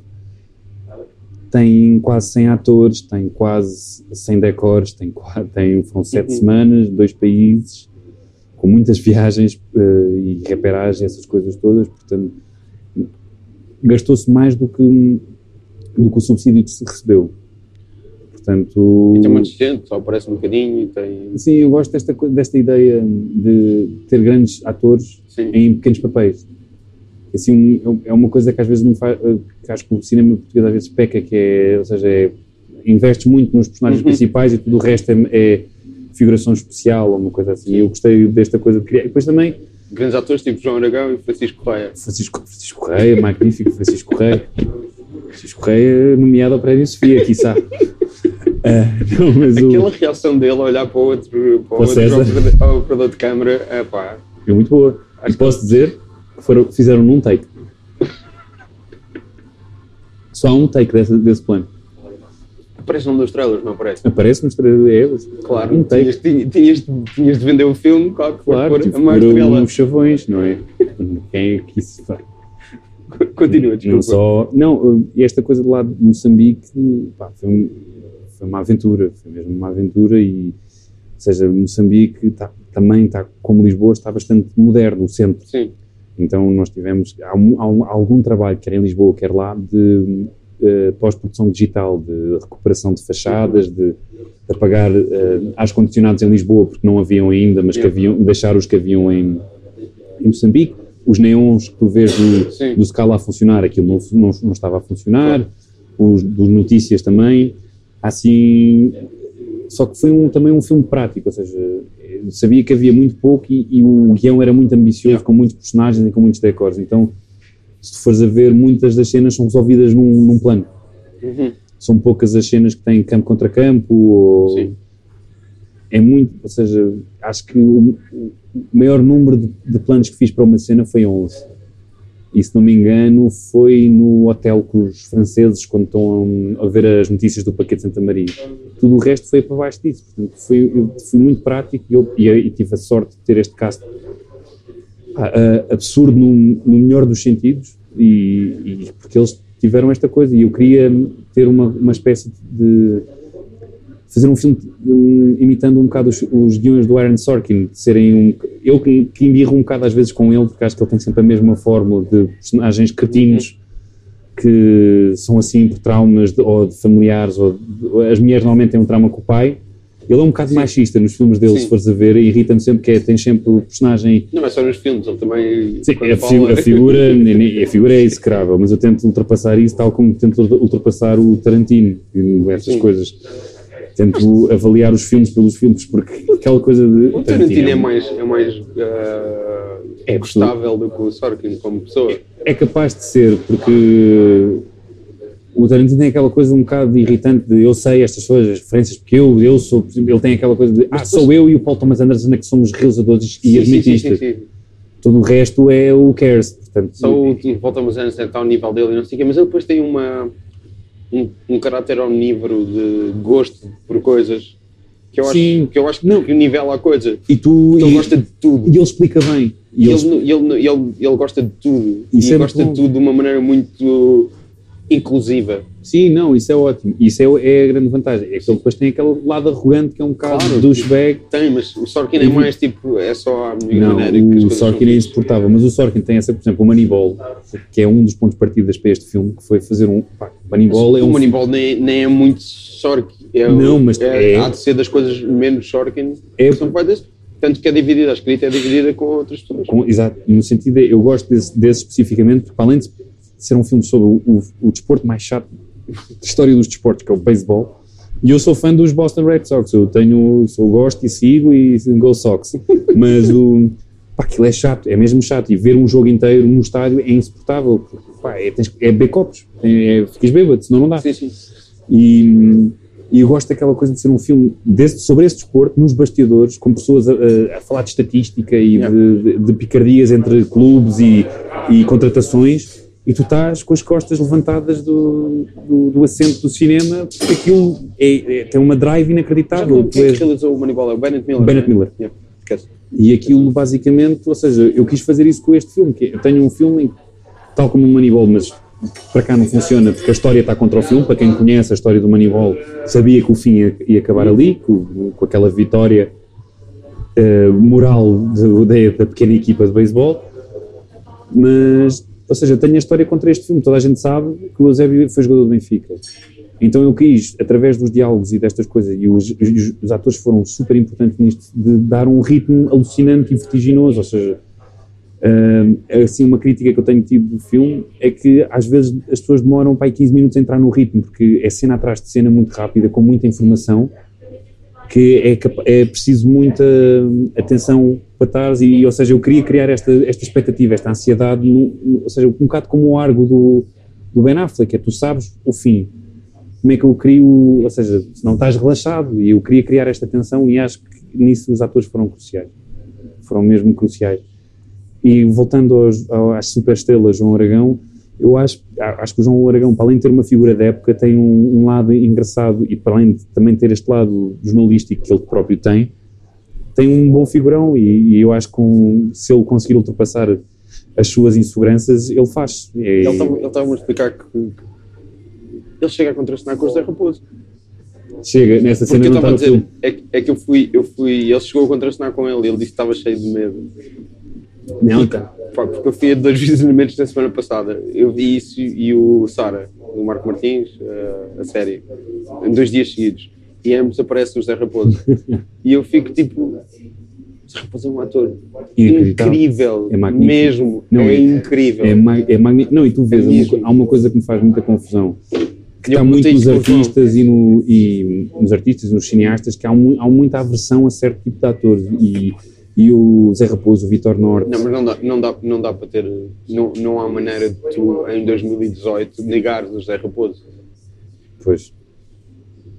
tem quase 100 atores, tem quase 100 decors, tem, tem, foram 7 Uhum. semanas, dois países, com muitas <laughs> viagens eh, e reperagem, essas coisas todas, portanto, gastou-se mais do que, do que o subsídio que se recebeu. Portanto, E tem muita gente, só aparece um bocadinho tem. sim, eu gosto desta, desta ideia de ter grandes atores Sim. em pequenos papéis. Assim, um- é uma coisa que às vezes me faz, que acho que o cinema português às vezes peca, que é, ou seja, é, investes muito nos personagens Uhum. principais e tudo o resto é, é figuração especial ou uma coisa assim. Eu gostei desta coisa de criar. E depois também Grandes atores tipo João Aragão e Francisco Correia. Francisco, Francisco Correia, magnífico Francisco Correia. Francisco Correia, nomeado ao Prémio Sofia, quiçá. <laughs> Ah, não, mas o- Aquela reação dele a olhar para o outro, para o o outro César. operador- de câmara, é pá. é muito boa. E posso dizer, foram, fizeram num take. Só há um take desse, desse plano. Aparece num dos trailers, não aparece? Aparece nos trailers. Claro, um take. tinhas, tinhas, tinhas, de- de vender o filme, claro Claro, tipo, a mais uns chavões, não é? Quem é que isso faz? Continua, desculpa. Não só. Não, esta coisa do lado de Moçambique pá, foi, um- foi uma aventura, foi mesmo uma aventura e. Ou seja, Moçambique tá- também está, como Lisboa, está bastante moderno, o centro. Sim, Então nós tivemos, há, um- há um- há algum trabalho, quer em Lisboa, quer lá, de eh, pós-produção digital, de recuperação de fachadas, de, de apagar uh, ar condicionados em Lisboa, porque não haviam ainda, mas que haviam, deixar os que haviam em, em Moçambique. Os neons que tu vês do, do Scala a funcionar, aquilo não, não, não estava a funcionar, os dos notícias também, assim, só que foi um, também um filme prático, ou seja, sabia que havia muito pouco e, e o guião era muito ambicioso, Yeah. com muitos personagens e com muitos decors, então se tu fores a ver, muitas das cenas são resolvidas num, num plano. Uhum. São poucas as cenas que têm campo contra campo, ou Sim. é muito, ou seja, acho que o, o maior número de, de planos que fiz para uma cena foi 11. E se não me engano, foi no hotel com os franceses quando estão a, ver as notícias do Paquete Santa Maria. Tudo o resto foi para baixo disso. Portanto, foi, eu fui muito prático e, eu, e, tive a sorte de ter este cast ah, ah, absurdo no, no melhor dos sentidos e, e porque eles tiveram esta coisa e eu queria ter uma, uma espécie de fazer um filme um, imitando um bocado os, os guiões do Aaron Sorkin, de serem um, eu que, que embirro um bocado às vezes com ele, porque acho que ele tem sempre a mesma fórmula de personagens cretinos que são assim por traumas de, ou de familiares, ou de, as mulheres normalmente têm um trauma com o pai. Ele é um bocado Sim. machista nos filmes dele, Sim. se fores a ver, irrita-me sempre que é, tem sempre o personagem. Não é só nos filmes, ele também. Sim, a, fala... a, <laughs> figura, a figura é execrável, mas eu tento ultrapassar isso tal como tento ultrapassar o Tarantino e essas Sim. coisas tento avaliar os filmes pelos filmes, porque aquela coisa de. O Tarantino é, é mais, é mais uh, é gostável do que o Sorkin como pessoa. É capaz de ser, porque o Tarantino tem aquela coisa um bocado irritante de eu sei estas coisas, referências, porque eu, eu sou. Ele tem aquela coisa de ah, sou eu e o Paul Thomas Anderson é que somos realizadores e admite isto. Sim, sim, sim. Todo o resto é o cares. Portanto, Só o, o Paul Thomas Anderson está ao nível dele e não sei o quê, mas ele depois tem uma um, um caráter omnívoro de gosto por coisas que eu acho, Sim. que, eu acho não. que nivela a coisa. E tu, ele gosta de tudo. E ele explica bem. E ele, ele, ele, ele, ele gosta de tudo. Isso e é gosta de tudo de uma maneira muito inclusiva. Sim, não, isso é ótimo. Isso é, é a grande vantagem. É que ele depois tem aquele lado arrogante que é um bocado claro, douchebag. Tem, mas o Sorkin é mais tipo, é só a Não, o Sorkin é insuportável, mas o Sorkin tem essa, por exemplo, o Moneyball, que é um dos pontos partidas para este filme, que foi fazer um. Pá, Moneyball é um. O Moneyball nem, nem é muito Sorkin. É, não, mas é, é, Há de ser das coisas menos Sorkin. É, são desse, tanto que é dividida, a escrita é dividida com outras pessoas. Com, exato, no sentido, de, eu gosto desse, desse especificamente, porque além de ser um filme sobre o, o, o desporto mais chato da história dos desportos, que é o beisebol, e eu sou fã dos Boston Red Sox, eu tenho, sou, gosto e sigo e Go Sox, <laughs> mas o, pá, aquilo é chato, é mesmo chato, e ver um jogo inteiro no estádio é insuportável, pá, é, tens, é copos, é, é, ficas bêbado, senão não dá. Sim, sim. E, e eu gosto daquela coisa de ser um filme desse, sobre esse desporto, nos bastidores, com pessoas a, a, a falar de estatística e yeah. de, de, de, picardias entre clubes e, e contratações, e tu estás com as costas levantadas do, do, do assento do cinema, porque aquilo é, é, tem uma drive inacreditável. Já quem é que realizou o Moneyball? É o Bennett Miller? Bennett Miller. Yeah. E aquilo basicamente, ou seja, eu quis fazer isso com este filme, que eu tenho um filme tal como o Moneyball, mas para cá não funciona porque a história está contra o filme. Para quem conhece a história do Moneyball, sabia que o fim ia, ia acabar ali, com, com aquela vitória uh, moral de, de, da pequena equipa de beisebol. Mas ou seja, tenho a história contra este filme. Toda a gente sabe que o Eusébio foi jogador do Benfica. Então eu quis, através dos diálogos e destas coisas, e os, os, os atores foram super importantes nisto, de dar um ritmo alucinante e vertiginoso. Ou seja, uh, assim, uma crítica que eu tenho tido do filme é que às vezes as pessoas demoram para aí 15 minutos a entrar no ritmo, porque é cena atrás de cena muito rápida, com muita informação que é, é preciso muita atenção para trás e, ou seja, eu queria criar esta, esta expectativa, esta ansiedade, no, ou seja, um bocado como o argo do, do Ben Affleck, é tu sabes o fim, como é que eu crio, ou seja, se não estás relaxado, e eu queria criar esta tensão e acho que nisso os atores foram cruciais, foram mesmo cruciais. E voltando aos, às superestrelas, João Aragão, eu acho, acho que o João Aragão, para além de ter uma figura da época, tem um, um, lado engraçado e para além de também ter este lado jornalístico que ele próprio tem, tem um bom figurão e, e eu acho que um, se ele conseguir ultrapassar as suas inseguranças, ele faz. É, ele estava a explicar que, ele chega a contracenar com o José Raposo. Chega, nessa cena Porque eu estava a dizer, é, é, que eu fui, eu fui, ele chegou a contracenar com ele e ele disse que estava cheio de medo. Não, tá porque eu fui a dois visionamentos da semana passada. Eu vi isso e o Sara, o Marco Martins, uh, a série, em dois dias seguidos. E ambos aparece o José Raposo. <laughs> e eu fico tipo. José Raposo é um ator incrível, é mesmo. Não, é, é incrível. É, é magnífico. Não, e tu vês, é há uma coisa que me faz muita confusão. Que está muito nos artistas e, no, e nos artistas nos cineastas que há, há muita aversão a certo tipo de atores. E e o Zé Raposo, o Vitor Norte. Não, mas não dá, não dá, não dá para ter. Não, não há maneira de tu, em 2018, negares o Zé Raposo. Pois.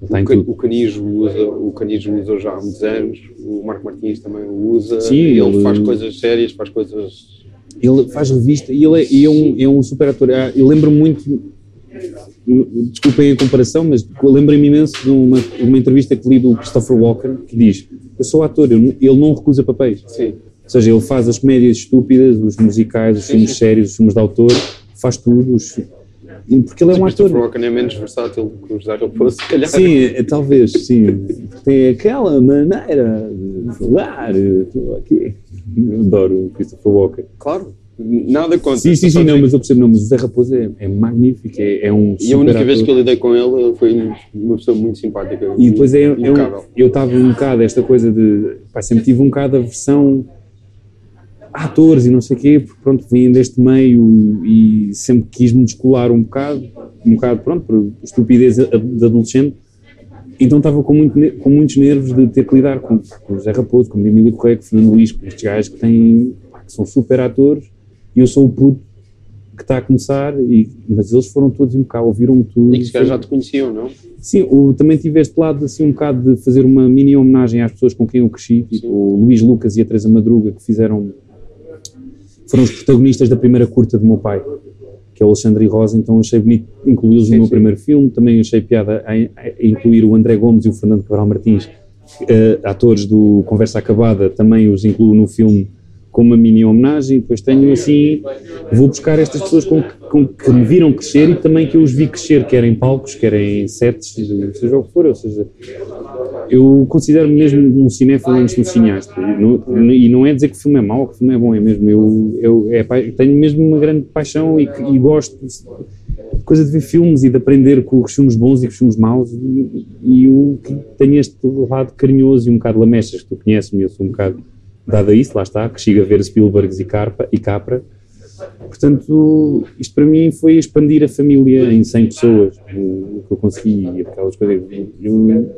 Está o, o Canijo usa, o Canijo usa já há muitos anos, o Marco Martins também o usa. Sim, ele, ele faz coisas sérias, faz coisas Ele faz revista e ele é, é um, é um super ator. Ah, Eu lembro muito, desculpem a comparação, mas lembro-me imenso de uma, de uma entrevista que li do Christopher Walken que diz: Eu sou ator, eu, ele não recusa papéis. Sim. Ou seja, ele faz as comédias estúpidas, os musicais, os filmes sérios, os filmes de autor, faz tudo. os- porque ele é um Mas o ator. Rocken é menos versátil do que o José Raposo, se calhar. Sim, é, talvez, sim. Tem aquela maneira de falar. Estou aqui. Eu adoro o Christopher Walken. Claro. Nada contra. Sim, sim, sim, não, mas eu percebo, não, mas o Zé Raposo é, é magnífico, é, é um E a única super vez ator. que eu lidei com ele, ele foi uma pessoa muito simpática. E depois é, é um- impecável. eu estava um bocado esta coisa de, pá, sempre tive um bocado a versão atores e não sei o quê, porque pronto, vim deste meio e sempre quis-me descolar um bocado, um bocado, pronto, por estupidez de adolescente, então estava com, muito, com muitos nervos de ter que lidar com, com o José Raposo, com o Emílio Correia, com o Fernando Luís, com estes gajos que têm, que são super atores, e eu sou o puto que está a começar, e, mas eles foram todos impecáveis, ouviram-me tudo. E que já te conheciam, não? Sim, o, também tive este lado assim um bocado de fazer uma mini homenagem às pessoas com quem eu cresci, tipo o Luís Lucas e a Teresa Madruga, que fizeram foram os protagonistas da primeira curta do meu pai, que é o Alexandre Rosa, então achei bonito incluí-los no meu sim. primeiro filme, também achei piada a, a incluir o André Gomes e o Fernando Cabral Martins, eh, atores do Conversa Acabada, também os incluo no filme como uma mini homenagem, depois tenho assim, vou buscar estas pessoas com, que- com que me viram crescer e também que eu os vi crescer, quer em palcos, quer em sets, seja o que for, ou seja, eu considero-me mesmo um cinéfilo antes de um cineasta. Não, e não é dizer que o filme é mau que o filme é bom, é mesmo. Eu, eu é, tenho mesmo uma grande paixão e, e gosto de coisa de ver filmes e de aprender com os filmes bons e com os filmes maus. E, e que tenho este lado carinhoso e um bocado lamechas, que tu conheces-me, eu sou um bocado dado a isso, lá está, que chega a ver Spielbergs e, Carpa, e Capra. Portanto, isto para mim foi expandir a família em 100 pessoas, o, o que eu consegui, aquelas coisas. Eu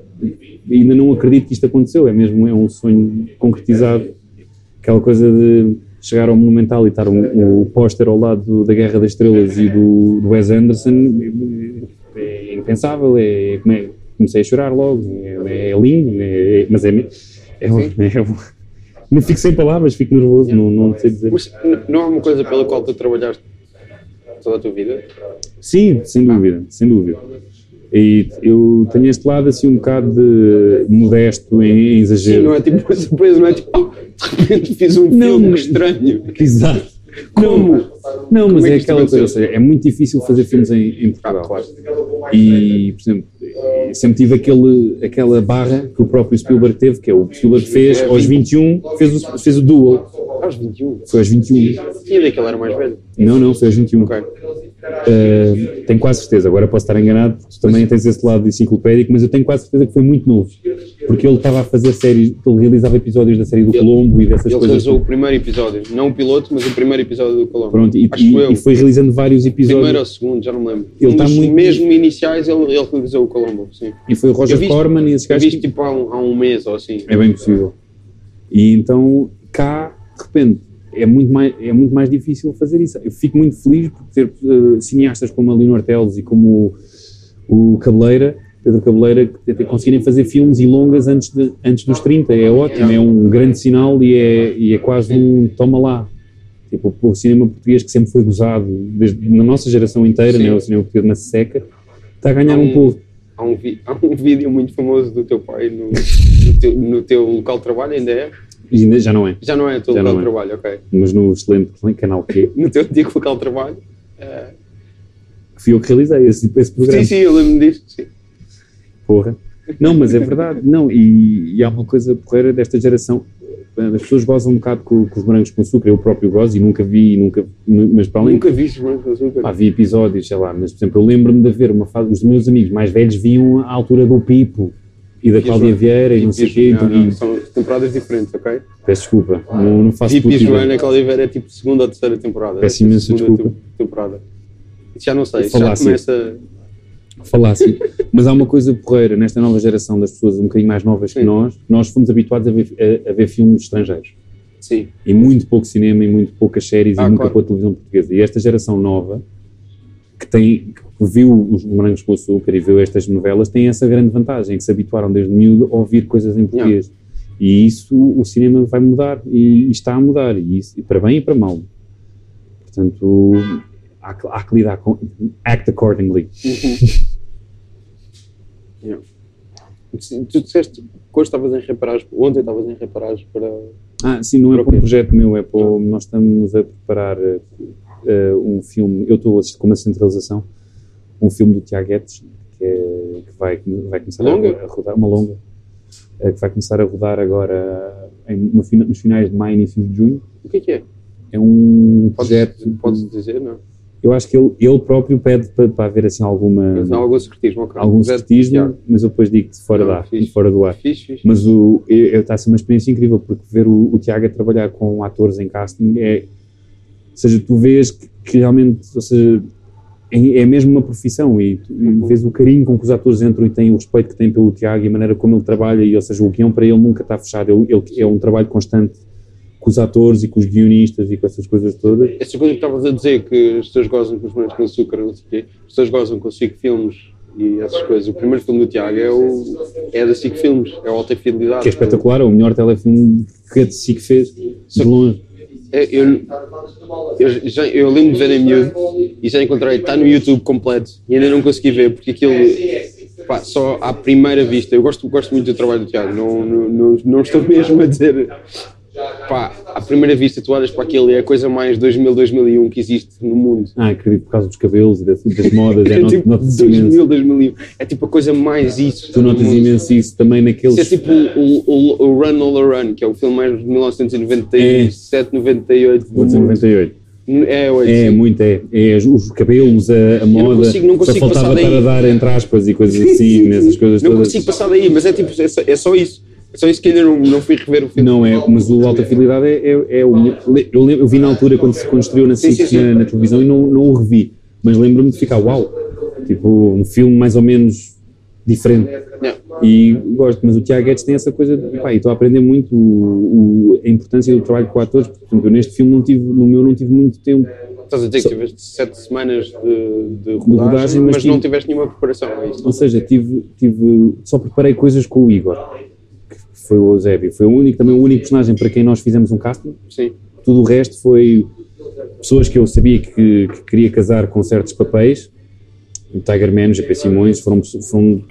ainda não acredito que isto aconteceu, é mesmo é um sonho concretizado. Aquela coisa de chegar ao Monumental e estar um, o póster ao lado do- da Guerra das Estrelas e do, do Wes Anderson é impensável, é, como é- comecei a chorar logo, é, é lindo, é- mas é, me- é, um- é um- não fico sem palavras, fico nervoso, não, não sei dizer. Mas não é uma coisa pela qual tu trabalhaste toda a tua vida? Sim, sem dúvida, sem dúvida. E eu tenho este lado assim um bocado de modesto em, em Sim, exagero. não é tipo <laughs> uma surpresa, não é tipo, oh, de repente fiz um Não, filme estranho. <laughs> Exato. Como? Não, mas Como é é, que aquela coisa, ou seja, é muito difícil fazer filmes em, em Portugal. claro. E, por exemplo, sempre tive aquele, aquela barra que o próprio Spielberg teve, que é o Spielberg fez aos 21, fez o, fez o Duel, Aos 21. foi aos 21. Tinha daquele era mais velho. Não, não, foi aos 21. Ok. Uh, tenho quase certeza, agora posso estar enganado, também tens esse lado enciclopédico, mas eu tenho quase certeza que foi muito novo, porque ele estava a fazer séries, ele realizava episódios da série do Ele- Colombo e dessas Ele coisas. realizou o primeiro episódio. Não o piloto, mas o primeiro episódio do Colombo. Pronto, e, e- e foi realizando vários episódios. Primeiro ou segundo, já não me lembro. Ele um tá muito- mesmo iniciais, ele, ele realizou o Colombo, sim. E foi o Roger Corman e esses Eu gajos. vi isto tipo há um, há um mês ou assim. É bem possível. E então, cá, de repente, é muito mais, é muito mais difícil fazer isso. Eu fico muito feliz por ter eh, cineastas como a Leonor Teles e como o, o Cabeleira, Pedro Cabeleira, que até conseguirem fazer filmes e longas antes, de, antes dos 30. É ótimo, é um grande sinal e é, e é quase um toma lá. Tipo, o cinema português que sempre foi gozado, desde, na nossa geração inteira, Sim. né, o cinema português na seca, está a ganhar Há um um- pouco. Há um, <laughs> há um vídeo muito famoso do teu pai no, no, teu, no teu local de trabalho, ainda é? E ainda já não é, Já não é o teu Já local não de é. trabalho, ok. mas no excelente <laughs> canal Q, No teu antigo local de trabalho. que fui eu que realizei esse, esse programa. sim, sim, eu lembro disto. Sim. Porra. Não, mas é verdade. Não, e, e há uma coisa porreira desta geração. As pessoas gozam um bocado com, com os morangos com açúcar. Eu próprio gozo e nunca vi, nunca, mas para além. Nunca viste Branco com Açúcar? Pá, vi episódios, sei lá, mas por exemplo, eu lembro-me de haver uma fase. Os meus amigos mais velhos viam a altura do Pipo e da Vias Cláudia. Vieira e não sei o quê. Não, não, e- são temporadas diferentes, ok? peço desculpa, não, não faço e ideia. Joana Cláudia Vera é tipo segunda ou terceira temporada. Peço É tipo imensa desculpa. te- temporada. Isso já não sei, isso já começa. falácia. Mas há uma coisa porreira nesta nova geração das pessoas um bocadinho mais novas que Sim. nós. Nós fomos habituados a ver, a- a ver filmes estrangeiros. Sim. e muito pouco cinema e muito poucas séries Ah, e nunca claro. pouca televisão portuguesa. E esta geração nova que tem que viu os morangos com açúcar e viu estas novelas tem essa grande vantagem que se habituaram desde miúdo a ouvir coisas em português. E isso o cinema vai mudar e, e está a mudar e, isso, e para bem e para mal. Portanto, há, que- há que lidar com. Act accordingly. <laughs> Yeah. Tu disseste que hoje estavas em reparagens, ontem estavas em reparagens para. Ah, sim, não é Para um projeto meu, é para. Nós estamos a preparar eh, um filme. Eu estou como assistente de realização. Um filme do Tiago Guedes, que, é, que vai, vai começar a-? A, rodar. Uma longa. eh, que vai começar a rodar agora em, no nos finais de maio, início de junho. O que é que é? É um Podes, projeto. podes dizer, não? Eu acho que ele, ele próprio pede para, para haver assim alguma. Mas há algum secretismo, ok. algum secretismo, mas eu depois digo-te fora, Ah, da, fixe. fora do ar. Fixe, fixe. Mas o, é- é- está a ser uma experiência incrível, porque ver o, o Tiago a trabalhar com atores em casting é. Ou seja, tu vês que, que realmente. Ou seja, é, é mesmo uma profissão e, e Uhum. vês o carinho com que os atores entram e têm o respeito que têm pelo Tiago e a maneira como ele trabalha. E, ou seja, o guião para ele nunca está fechado. Ele, ele- é um trabalho constante com os atores e com os guionistas e com essas coisas todas. Essa coisa que estavas a dizer, que as pessoas gozam com os morangos com açúcar, não sei o quê, as pessoas gozam com SIC Filmes e essas coisas. O primeiro filme do Tiago é, o, é da SIC Filmes, é o Alta Fidelidade. Que é espetacular, é o melhor telefilme que a SIC fez, de longe. Eu, eu, já, eu lembro de ver em miúdo e já encontrei, está no YouTube completo e ainda não consegui ver porque aquilo, pá, só à primeira vista, eu gosto, gosto muito do trabalho do Tiago, não, não, não, não estou <laughs> mesmo a dizer, pá, à primeira vista tu olhas para aquilo é a coisa mais 2000, 2001 que existe no mundo. Ah, acredito por causa dos cabelos e das, das modas, <laughs> é, É not- tipo imenso. 2000, 2001, é tipo a coisa mais isso. Tu notas imenso isso também naqueles. Isso é tipo o, o, o Run All Run, que é o filme mais de 1997, 98 do Vou dizer mundo. 98. É, É, sim. muito, é. é os- os cabelos, a, a moda. consigo- não consigo só faltava passar estar daí. a dar entre aspas e coisas assim, <laughs> nessas coisas Não todas. consigo passar daí, mas é tipo, é só, é só isso. É só isso que ainda não, não fui rever o filme. Não é, mas o Alta Fidelidade é, é, é o melhor. Eu, eu vi na altura quando, se- estreou na, Sim, sim, sim. Na, na televisão e não, não o revi. Mas lembro-me de ficar, uau! Tipo, um filme mais ou menos diferente. Não. E gosto, mas o Tiago Guedes tem essa coisa de, pá, estou a aprender muito o, o- a importância do trabalho com atores. Portanto, eu neste filme não tive, no meu não tive muito tempo. Estás a dizer que tiveste sete semanas de, de rodagem, rodagem, mas, mas não tive- tiveste nenhuma preparação, é isso? Ou seja, tive, tive, só preparei coisas com o Igor, foi o Eusébio. Foi o único, também o único personagem para quem nós fizemos um casting. Sim. Tudo o resto foi pessoas que eu sabia que, que queria casar com certos papéis. O Tiger Man, GP Simões, foram, foram,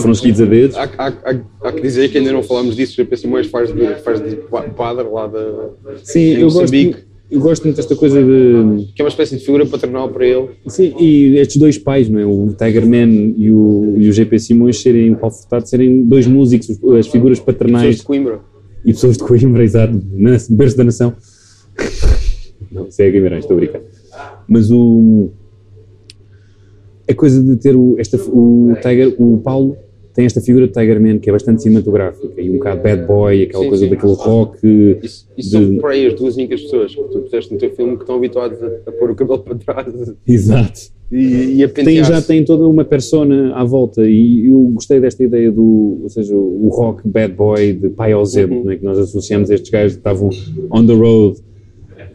foram escolhidos a dedos. Há, há, há, há que dizer que ainda não falámos disso, o GP Simões faz de, faz de pa- padre lá da. Sim, em eu gosto, Moçambique, eu gosto muito desta coisa de. que é uma espécie de figura paternal para ele. Sim, e estes dois pais, não é? O Tiger Man e o, e o GP Simões serem, o Paulo Furtado, serem dois músicos, as figuras Pessoas paternais de Coimbra. e pessoas de Coimbra, exato, na berço da nação. <laughs> Não, isso é Guimarães, estou a brincar. Mas o. A coisa de ter o, esta, o Tiger, o Paulo tem esta figura de Tiger Man que é bastante cinematográfica e um bocado bad boy, aquela Sim, coisa sim. daquele rock. Isso, isso de- são por aí as duas únicas pessoas que tu puseste no teu filme que estão habituados a, a pôr o cabelo para trás Exato. e, e a Tem, já tem toda uma persona à volta e eu gostei desta ideia do, ou seja, o rock bad boy de pai Eusébio, Uhum. não é? que nós associamos a estes gajos que estavam on the road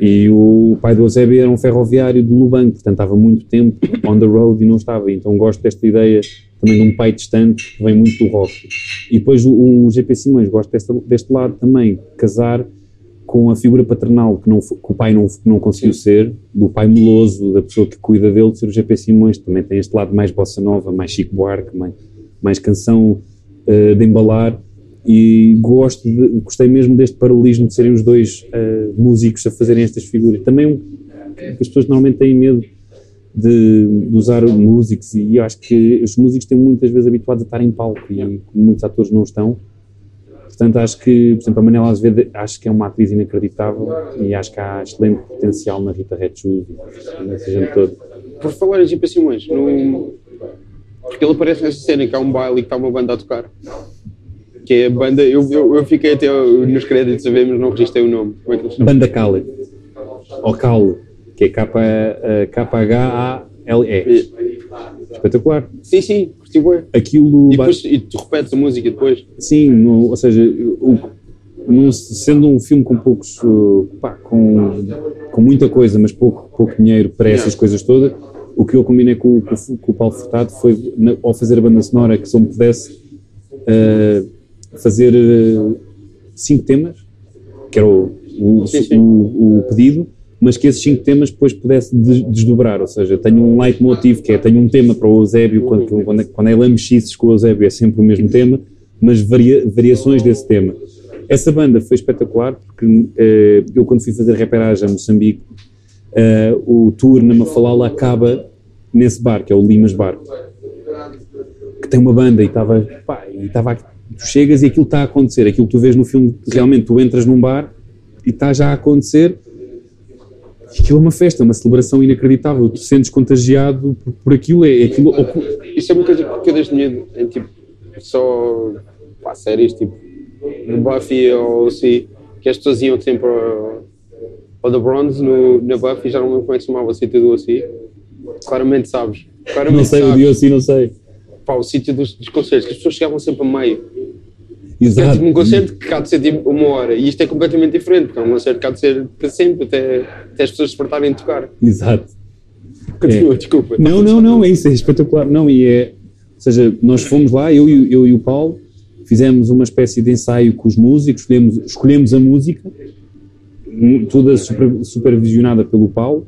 e o pai do Eusébio era um ferroviário do Lubango, portanto estava muito tempo on the road e não estava, então gosto desta ideia também de um pai distante que vem muito do rock. E depois o, o GP Simões, gosto deste, deste lado também, casar com a figura paternal que, não, que o pai não, não conseguiu ser, do pai meloso, da pessoa que cuida dele, de ser o GP Simões, também tem este lado mais bossa nova, mais Chico Buarque, mais, mais canção eh, de embalar, e gosto de, gostei mesmo deste paralelismo de serem os dois eh, músicos a fazerem estas figuras. Também as pessoas normalmente têm medo de, de usar músicos, e eu acho que os músicos têm muitas vezes habituados a estar em palco, e muitos atores não estão, Portanto, acho que, por exemplo, a Manela Azevedo acho que é uma atriz inacreditável e acho que há excelente potencial na Rita Red Shoes e nessa gente toda. por falar em GP Simões no, porque ele aparece nessa cena que há um baile e que está uma banda a tocar que é a banda, eu, eu, eu fiquei até nos créditos a ver mas não registrei o nome como é que eles chamam? Banda Kale, ou Kale, que é K-H-A-L-E. Espetacular. sim, sim, curti bué. Aquilo, e depois e tu repetes a música depois sim, no- ou seja, o, num- sendo um filme com poucos, uh, pá, com, com muita coisa, mas pouco, pouco dinheiro para essas coisas todas, o que eu combinei com, com, o- com o Paulo Furtado foi, na- ao fazer a banda sonora, que se eu me pudesse uh, fazer uh, cinco temas, que era o, o, o- o pedido, mas que esses cinco temas depois pudesse des- desdobrar, ou seja, tenho um leitmotiv que é, tenho um tema para o Eusébio, quando, quando, quando é lamechices com o Eusébio é sempre o mesmo tema, mas varia- variações desse tema. Essa banda foi espetacular porque eh, eu quando fui fazer reperagem a Moçambique, eh, o tour na Mafalala acaba nesse bar, que é o Limas Bar, que tem uma banda e estava, pá, e estava, tu chegas e aquilo está a acontecer, aquilo que tu vês no filme, realmente tu entras num bar e está já a acontecer, aquilo é uma festa, é uma celebração inacreditável, tu sentes contagiado por, por aquilo, é, é aquilo, Isso é uma coisa que eu desde miúdo, em tipo, só pá, séries tipo no Buffy ou assim, que as pessoas iam sempre ao, ao The Bronze no, na Buffy, já não me lembro como é que se chamava o sítio do assim. Claramente sabes. Claramente não sei, o sabes. dia assim não sei. Pá, o sítio dos, dos concertos, que as pessoas chegavam sempre a meio. É Exato. tipo um concerto que cá de ser tipo uma hora, e isto é completamente diferente, porque é um concerto que há de ser para sempre, até, até as pessoas se fartarem de tocar. Exato. Continua, desculpa. Não, não, não, é isso, é espetacular. Não, e é, ou seja, nós fomos lá, eu, e o- eu e o Paulo, fizemos uma espécie de ensaio com os músicos, escolhemos, escolhemos a música, toda super, supervisionada pelo Paulo,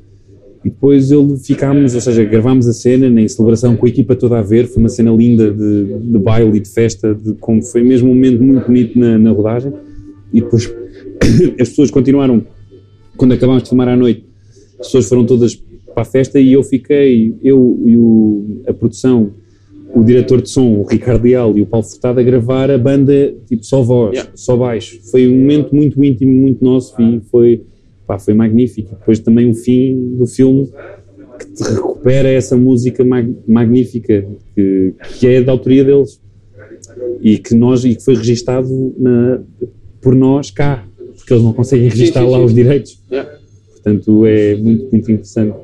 e depois ele ficámos, ou seja, gravámos a cena em celebração com a equipa toda a ver, foi uma cena linda de, de baile e de festa, de, como foi mesmo um momento muito bonito na, na rodagem, e depois <coughs> as pessoas continuaram, quando acabámos de filmar à noite, as pessoas foram todas para a festa e eu fiquei, eu e o, a produção, o diretor de som, o Ricardo Leal e o Paulo Furtado a gravar a banda, tipo, só voz, Yeah. só baixo. Foi um momento muito íntimo, muito nosso e foi, pá, foi magnífico. Depois também o fim do filme que te recupera essa música mag- magnífica que, que é da autoria deles e que nós e que foi registado na, por nós cá, porque eles não conseguem registar sim, lá sim. os direitos. Yeah. Portanto, é muito, muito interessante.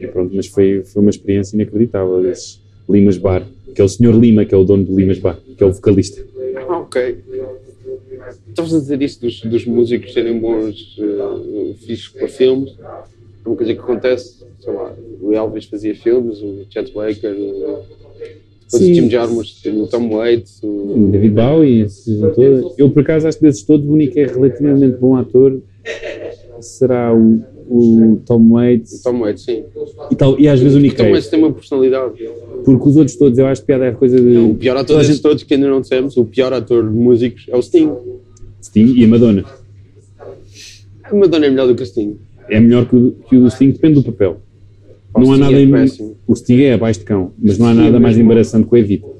E pronto, mas foi, foi uma experiência inacreditável. Esse Limas Bar, que é o Sr. Lima, que é o dono do Limas Bar, que é o vocalista. Ah, ok. Estavas a dizer isso dos, dos músicos serem bons uh, fixos para filmes. É uma coisa que acontece, sei lá, o Elvis fazia filmes, o Chet Baker, o, depois Sim. o Jim Jarmusch, o Tom Waits, o, O David Bowie, esses todos. Eu, por acaso, acho que desses todos, o único que é relativamente bom ator será o, o Tom Waits Tom Waits, sim. e, tal, e às vezes o Nick O Tom Cage. Waits tem uma personalidade. Porque os outros todos, eu acho que piada é coisa de. O pior ator desses gente- todos que ainda não dissemos, o pior ator de músicos é o Sting. Sting e a Madonna. A Madonna é melhor do que o Sting. É melhor que o, que o Sting, depende do papel. O não há Sting nada é em-. O Sting é abaixo de cão, mas não há nada mais mesmo. embaraçante que o Evita.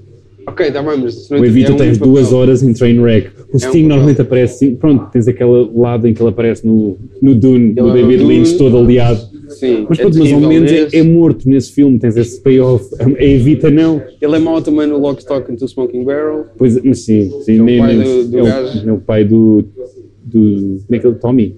Ok, está bem, mas O Evita é um tens papel. duas horas em Trainwreck. O Sting papel. normalmente aparece, pronto, tens aquele lado em que ele aparece no, no Dune, Ele é no David Dune. Lynch, todo aliado. Sim, Mas é pronto, mas ao menos é, é morto nesse filme, tens esse payoff. A Evita não. Ele é mau também no Lock, Stock and Two Smoking Barrel. Pois, mas sim, sim É o nem, pai nem- do- do é, o, é o pai do, do. Como é que ele? Tommy.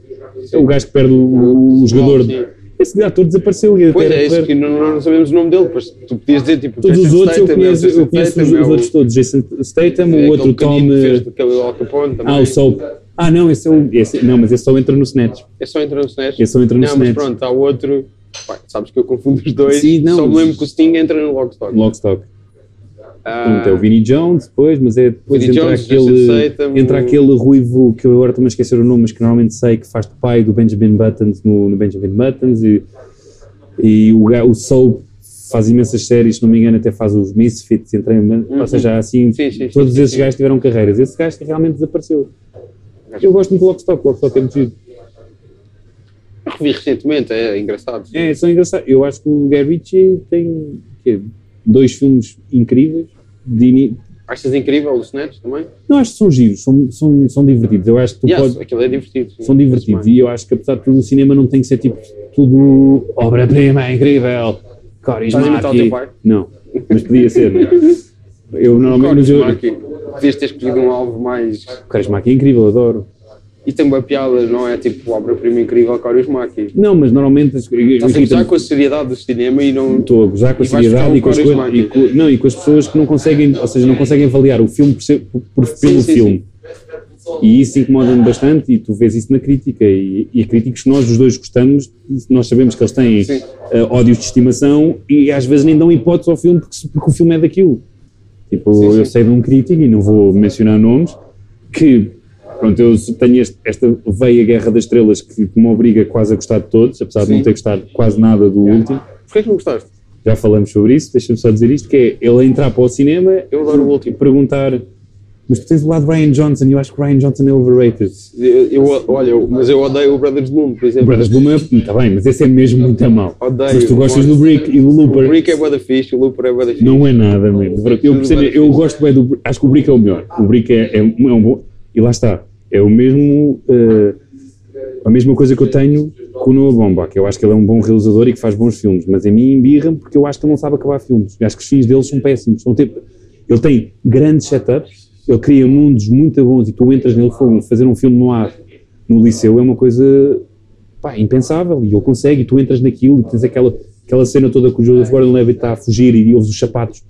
É o gajo que perde o, o jogador. sim. Esse ator desapareceu. Pois é, isso que não, não sabemos o nome dele, pois tu podias dizer tipo. Todos os Jason outros eu Statham, o conheço, eu conheço os, Statham, é os outros todos. Jason Statham, é o outro Tom. eh, fez do cabelo Al Capone também. Ah, o Soap. Ah, não, esse é o. Esse, não, mas esse só entra no Snatch. É só entrar no Snatch. Esse só entra no Não, mas Snatch. pronto, há outro. Pá, sabes que eu confundo os dois. Sim, não, Só me mas- lembro que o Sting entra no Lockstock. Lockstock. Ah, é o Vinnie Jones depois, mas é depois Vinnie entra Jones, aquele, entra aquele ruivo que eu agora a esquecer o nome, mas que normalmente sei que faz de pai do Benjamin Buttons no, no Benjamin Buttons e, e o, o Soap faz imensas séries, se não me engano até faz os Misfits, entra em, ou seja, assim, Uhum. Sim, sim, todos sim, esses gajos tiveram carreiras. Esse gajo realmente desapareceu. Eu gosto muito do Lockstock, o Lockstock é muito giro. Eu revi recentemente, é engraçado. É, são engraçados. Eu acho que o Guy Ritchie tem dois filmes incríveis. De Achas incrível o Snatch também? Não, acho que são giros, são, são, são divertidos. Eu acho que tu Yes, podes- aquilo é divertido. são divertidos. Parece E eu acho que apesar de tudo, o cinema não tem que ser tipo tudo obra-prima, incrível, Estás a imitar o teu Corismaki. pai? Não, mas podia ser, não é? <laughs> Eu normalmente. mas eu- ter escolhido um alvo mais. Corismaki é incrível, adoro. E tem uma piada, não é tipo obra-prima incrível Corismaki. Não, mas normalmente. eu- Estás a gozar com a seriedade do cinema e não. Estou a gozar com a seriedade e com, as coisas, e com- não, e com as pessoas que não conseguem, ou seja, não conseguem avaliar o filme por, ser- por- por- pelo sim, filme. E isso incomoda-me bastante e tu vês isso na crítica e, e críticos que nós os dois gostamos, nós sabemos que eles têm Sim. eh, ódios de estimação e às vezes nem dão hipótese ao filme porque, porque o filme é daquilo. Tipo, Sim, sim. eu sei de um crítico, e não vou mencionar nomes, que pronto, eu tenho este- esta veia Guerra das Estrelas que, que me obriga quase a gostar de todos, apesar de Sim. não ter gostado quase nada do último. Porquê que não gostaste? Já falamos sobre isso, deixa-me só dizer isto, que é ele entrar para o cinema Eu adoro o último. e perguntar mas tu tens o lado de Ryan Johnson e eu acho que Ryan Johnson é overrated. Eu, eu- olha, eu- mas eu odeio o Brothers Bloom, por O exemplo. Brothers Bloom é, está bem, mas esse é mesmo muito mau. Odeio. Mas tu gostas do Brick e do O Looper. Brick é bué da fixe, o Looper é bué da fixe. Não é nada mesmo. Eu, percebo, eu gosto bem do. Acho que o Brick é o melhor. O Brick é, é, é um bom. E lá está. É o mesmo. eh, a mesma coisa que eu tenho com o Noah Baumbach. Eu acho que ele é um bom realizador e que faz bons filmes. Mas a mim embirra-me porque eu acho que ele não sabe acabar filmes. Eu acho que os fins dele são péssimos. São tipo, ele tem grandes setups. Ele cria mundos muito bons e tu entras nele. fogo, Fazer um filme no ar no liceu é uma coisa pá, impensável e ele consegue, e tu entras naquilo e tens aquela, aquela cena toda que o Joseph Gordon-Levitt está a fugir e ouves os sapatos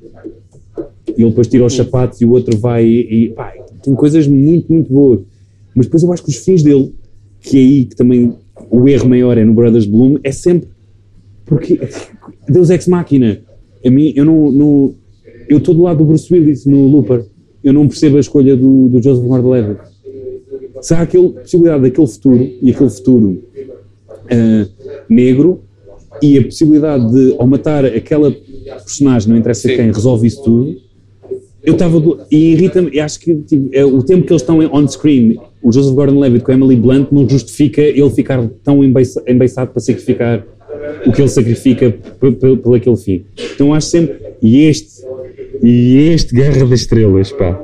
e ele depois tira os sapatos e o outro vai e, e, pá, tem coisas muito, muito boas mas depois eu acho que os fins dele que é aí que também o erro maior é no Brothers Bloom é sempre porque Deus Ex Machina a mim, eu não, não eu estou do lado do Bruce Willis no Looper eu não percebo a escolha do, do Joseph Gordon-Levitt se há aquele, possibilidade daquele futuro e aquele futuro ah, negro e a possibilidade de, ao matar aquela personagem, não interessa Sim. quem, resolve isso tudo, eu estava. E irrita-me, acho que tipo, é, o tempo que eles estão on screen, o Joseph Gordon-Levitt com a Emily Blunt, não justifica ele ficar tão embeiça- embeiçado para sacrificar o que ele sacrifica pelo aquele fim. Então acho sempre. E este. E este Guerra das Estrelas, pá.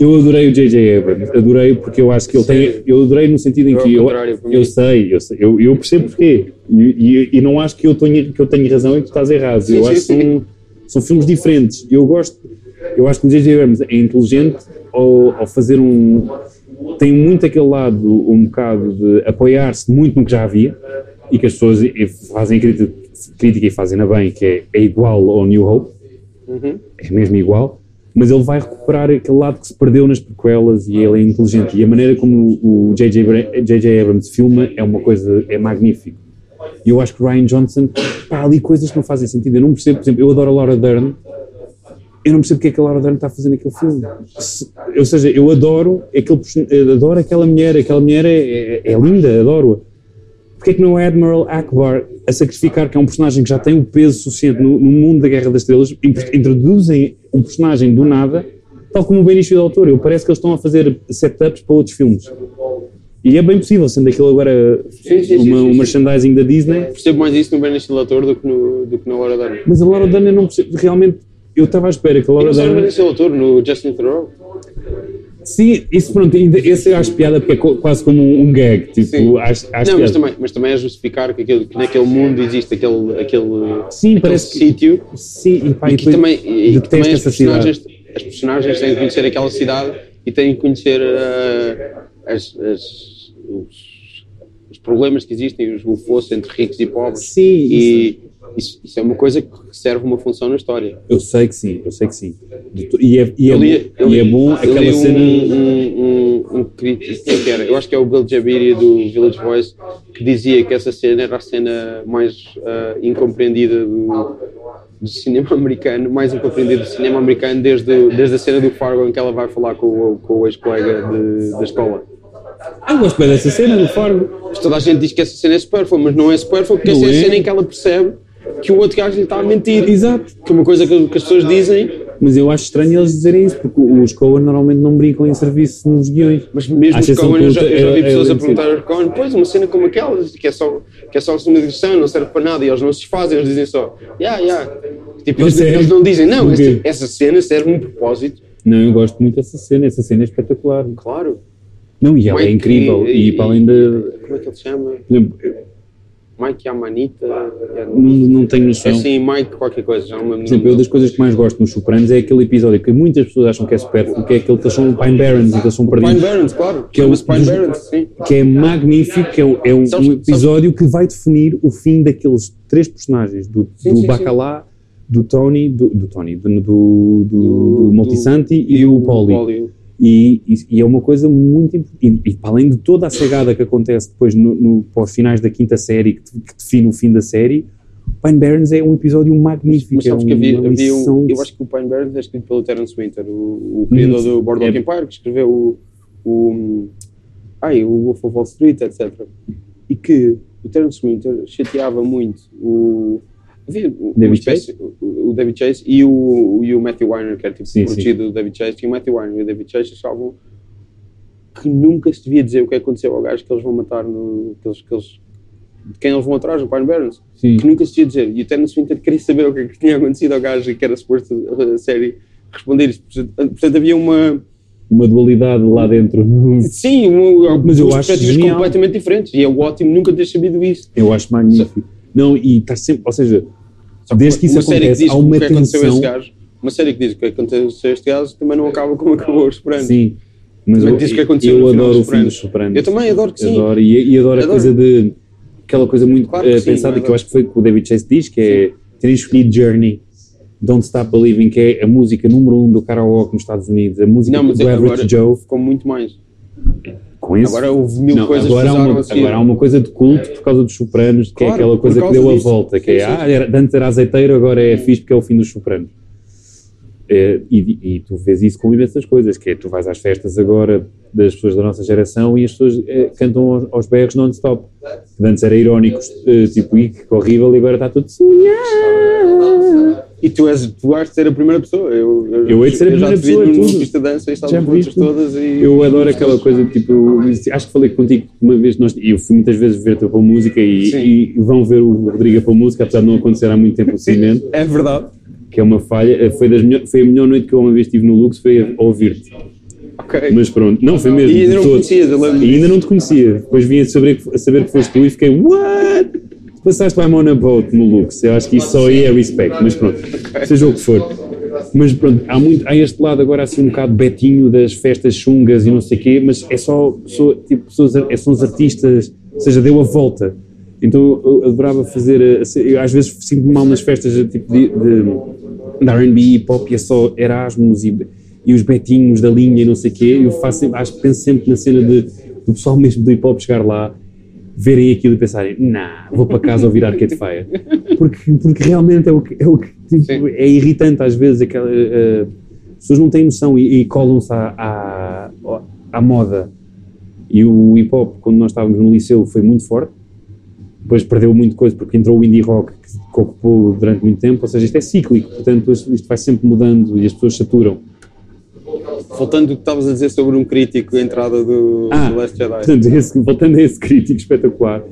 Eu adorei o J.J. Abrams, adorei porque eu acho que ele tem. Eu adorei no sentido em Eu, que eu, eu sei, eu, sei, eu, eu percebo porquê. E, e, e não acho que eu, tenha, que eu tenha razão e que tu estás errado. Sim, eu sim, acho que são, são filmes diferentes. Eu gosto. Eu acho que o J.J. Abrams é inteligente ao, ao fazer um. Tem muito aquele lado, um bocado de apoiar-se muito no que já havia e que as pessoas fazem crítica, e fazem-na bem, que é, é igual ao New Hope Uhum. é mesmo igual, mas ele vai recuperar aquele lado que se perdeu nas prequelas e ele é inteligente. E a maneira como o J.J. Abra- J.J. Abrams filma é uma coisa, é magnífico. E eu acho que Ryan Johnson, pá, ali coisas que não fazem sentido. Eu não percebo, por exemplo, eu adoro a Laura Dern, eu não percebo porque é que a Laura Dern está a fazer naquele filme. Se- ou seja, eu adoro, aquele, adoro aquela mulher, aquela mulher é, é, é linda, adoro-a. Porquê é que não é Admiral Akbar a sacrificar, que é um personagem que já tem o peso suficiente no, no mundo da Guerra das Estrelas, introduzem um personagem do nada, tal como o Benício del Toro. Eu parece que eles estão a fazer setups para outros filmes. E é bem possível, sendo aquilo agora Sim, sim, uma- sim, um merchandising da Disney. Percebo mais isso no Benicio Del Toro do que, no, do que na Laura Dern. Mas a Laura Dern eu não percebo, realmente, eu estava à espera que a Laura Dern... Del Toro, no Justin Theroux. Sim, isso pronto, ainda, esse eu acho piada porque é quase como um, gag, tipo, Sim. acho, acho não, mas também, mas também é justificar que, aquele, que naquele mundo existe aquele, aquele, Sim, aquele parece que- sítio Sim, e pá, e que também, e, que também as, cidade. personagens, as personagens têm que conhecer aquela cidade e têm que conhecer ah, as, as- os, os problemas que existem, os, fosso entre ricos e pobres. Sim, e isso, isso é uma coisa que serve uma função na história. Eu sei que sim, eu sei que sim. E é, e é, Eu li- bom, eu e é li- bom aquela li um, cena. Um, um, um crítico, é que era? Eu acho que é o Bill Jabiri do Village Voice, que dizia que essa cena era a cena mais ah, incompreendida do, do cinema <laughs> americano, mais incompreendida do cinema americano desde, desde a cena do Fargo em que ela vai falar com o, com o ex-colega da escola. Eu gosto bem dessa cena do Fargo. Mas toda a gente diz que essa cena é supérflua, mas não é supérflua porque Não essa é a é. cena em que ela percebe que o outro gajo lhe está a mentir. Exato. Que é uma coisa que, que as pessoas dizem, Mas eu acho estranho eles dizerem isso, porque os Coen normalmente não brincam em serviço nos guiões. Mas mesmo os Coen, eu já, eu já é- vi é pessoas a perguntar aos Coen, pois, uma cena como aquela, que é só, que é só uma digressão, não serve para nada, e eles não se desfazem, eles dizem só, yeah, yeah. Tipo, eles, é- eles não dizem, não, essa, essa cena serve um propósito. Não, eu gosto muito dessa cena, essa cena é espetacular. Claro. Não, e ela é Mike incrível. E, para além de. Como é que ele se chama? Mike Amanita? É, não, não tenho é noção. assim, Mike qualquer coisa, já não. Por exemplo, eu das coisas que mais gosto nos Sopranos é aquele episódio que muitas pessoas acham que é supérfluo, que é aquele que eles são Pine Barrens e que eles são Pine perdidos. Barrens, claro. Que é Pine Barrens, sim. que é magnífico, que é, um- é um, Sabes- um episódio que vai definir o fim daqueles três personagens, do, Sim, do sim, Bacalá, do Tony, do, do Tony, do, do, do, do Moltisanti e, do o Polly. E, e- e é uma coisa muito importante. E, para além de toda a cegada que acontece depois no, no, para os finais da quinta série, que, que define o fim da série, Pine Barrens é um episódio magnífico. Mas é sabes que havia, uma havia lição um, eu acho que o Pine Barrens é escrito pelo Terence Winter, o, o criador do Boardwalk é- Empire, que escreveu o, o, ai, o Wolf of Wall Street, etc. E que o Terence Winter chateava muito o. Havia uma David espécie- o, o David Chase e o, e o Matthew Weiner, que era tipo Sim, protegido do David Chase, e o Matthew Weiner e o David Chase achavam que nunca se devia dizer o que aconteceu ao gajo que eles vão matar no. Que eles, que eles, de quem eles vão atrás, no Pine Barrens. Sim. Que nunca se devia dizer. E o Terence Winter queria saber o que, é que tinha acontecido ao gajo e que era suposto a série responder isso. Portanto, havia uma. Uma dualidade lá dentro. Sim, uma, Mas eu acho genial. completamente diferentes. E é ótimo nunca ter sabido isso. Eu acho magnífico. Não, e está sempre, ou seja, desde que isso que acontece, há uma a tensão. gajo, uma série que diz o que aconteceu a este gajo também não acaba como acabou os Sopranos. Sim, mas Também eu, diz o que aconteceu eu adoro o fim dos Sopranos. Eu também adoro que sim. Adoro, e, e adoro, a Adoro. coisa de aquela coisa muito Claro que sim, pensada que eu acho que foi o que o David Chase diz, que é ter escolhido Journey, Don't Stop Believing, que é a música número um do karaoke nos Estados Unidos, a música Não, do Average Joe. ficou muito mais. Com isso, Agora houve mil Não, coisas agora, há uma, agora há uma coisa de culto por causa dos Sopranos, que é Claro, aquela por coisa que deu a volta, que é, Sim, sim. ah, era, antes era azeiteiro, agora é fixe porque é o fim dos Sopranos. É, e, e tu vês isso com imensas coisas, que é, tu vais às festas agora das pessoas da nossa geração e as pessoas eh, cantam aos, aos berros non-stop. Que Antes era irónico, eh, tipo, "Ih, que horrível, e agora está tudo sonhar. E tu, és, tu has de ser a primeira pessoa. Eu, Eu hei de ser a já primeira pessoa, numa tudo. pista de dança e Já todas e... Eu adoro aquela coisa, tipo, eu acho que falei contigo uma vez, nós, eu fui muitas vezes ver a tua música e, e vão ver o Rodrigo a pôr música, apesar de não acontecer há muito tempo o seguimento, É verdade. Que é uma falha, eh, foi, das melhor- foi a melhor noite que eu uma vez tive no Lux, foi a ouvir-te. Ok. Mas pronto, não, foi mesmo. E ainda não todo. conhecias, eu lembro E ainda não te conhecia. Depois vim a saber, que- a saber que foste tu e fiquei, what? Passaste by on a boat no Lux. Eu acho que isso só aí é respect, mas pronto, seja o que for. Mas pronto, há, muito, há este lado agora assim um bocado betinho das festas chungas e não sei o quê, mas é só pessoa, tipo, pessoas, é, são os artistas, ou seja, deu a volta. Então eu adorava fazer, eh, eu às vezes sinto-me mal nas festas tipo de, de, de R&B e hip-hop e é só Erasmus e, e os betinhos da linha e não sei o quê, eu faço sempre, acho, penso sempre na cena de, do pessoal mesmo do hip-hop chegar lá, verem aquilo e pensarem, nah, vou para casa ouvir Arcade Fire. Porque, porque realmente é o que, é, o que, tipo, é irritante às vezes, aquela, eh, as pessoas não têm noção e, e colam-se à, à, à moda. E o hip-hop, quando nós estávamos no liceu, foi muito forte, depois perdeu muito coisa porque entrou o indie rock que, ocupou durante muito tempo, ou seja, isto é cíclico, portanto isto isto vai sempre mudando e as pessoas saturam. Voltando ao que estavas a dizer sobre um crítico, a entrada do, Ah, do Last Jedi. portanto, esse- voltando a esse crítico espetacular,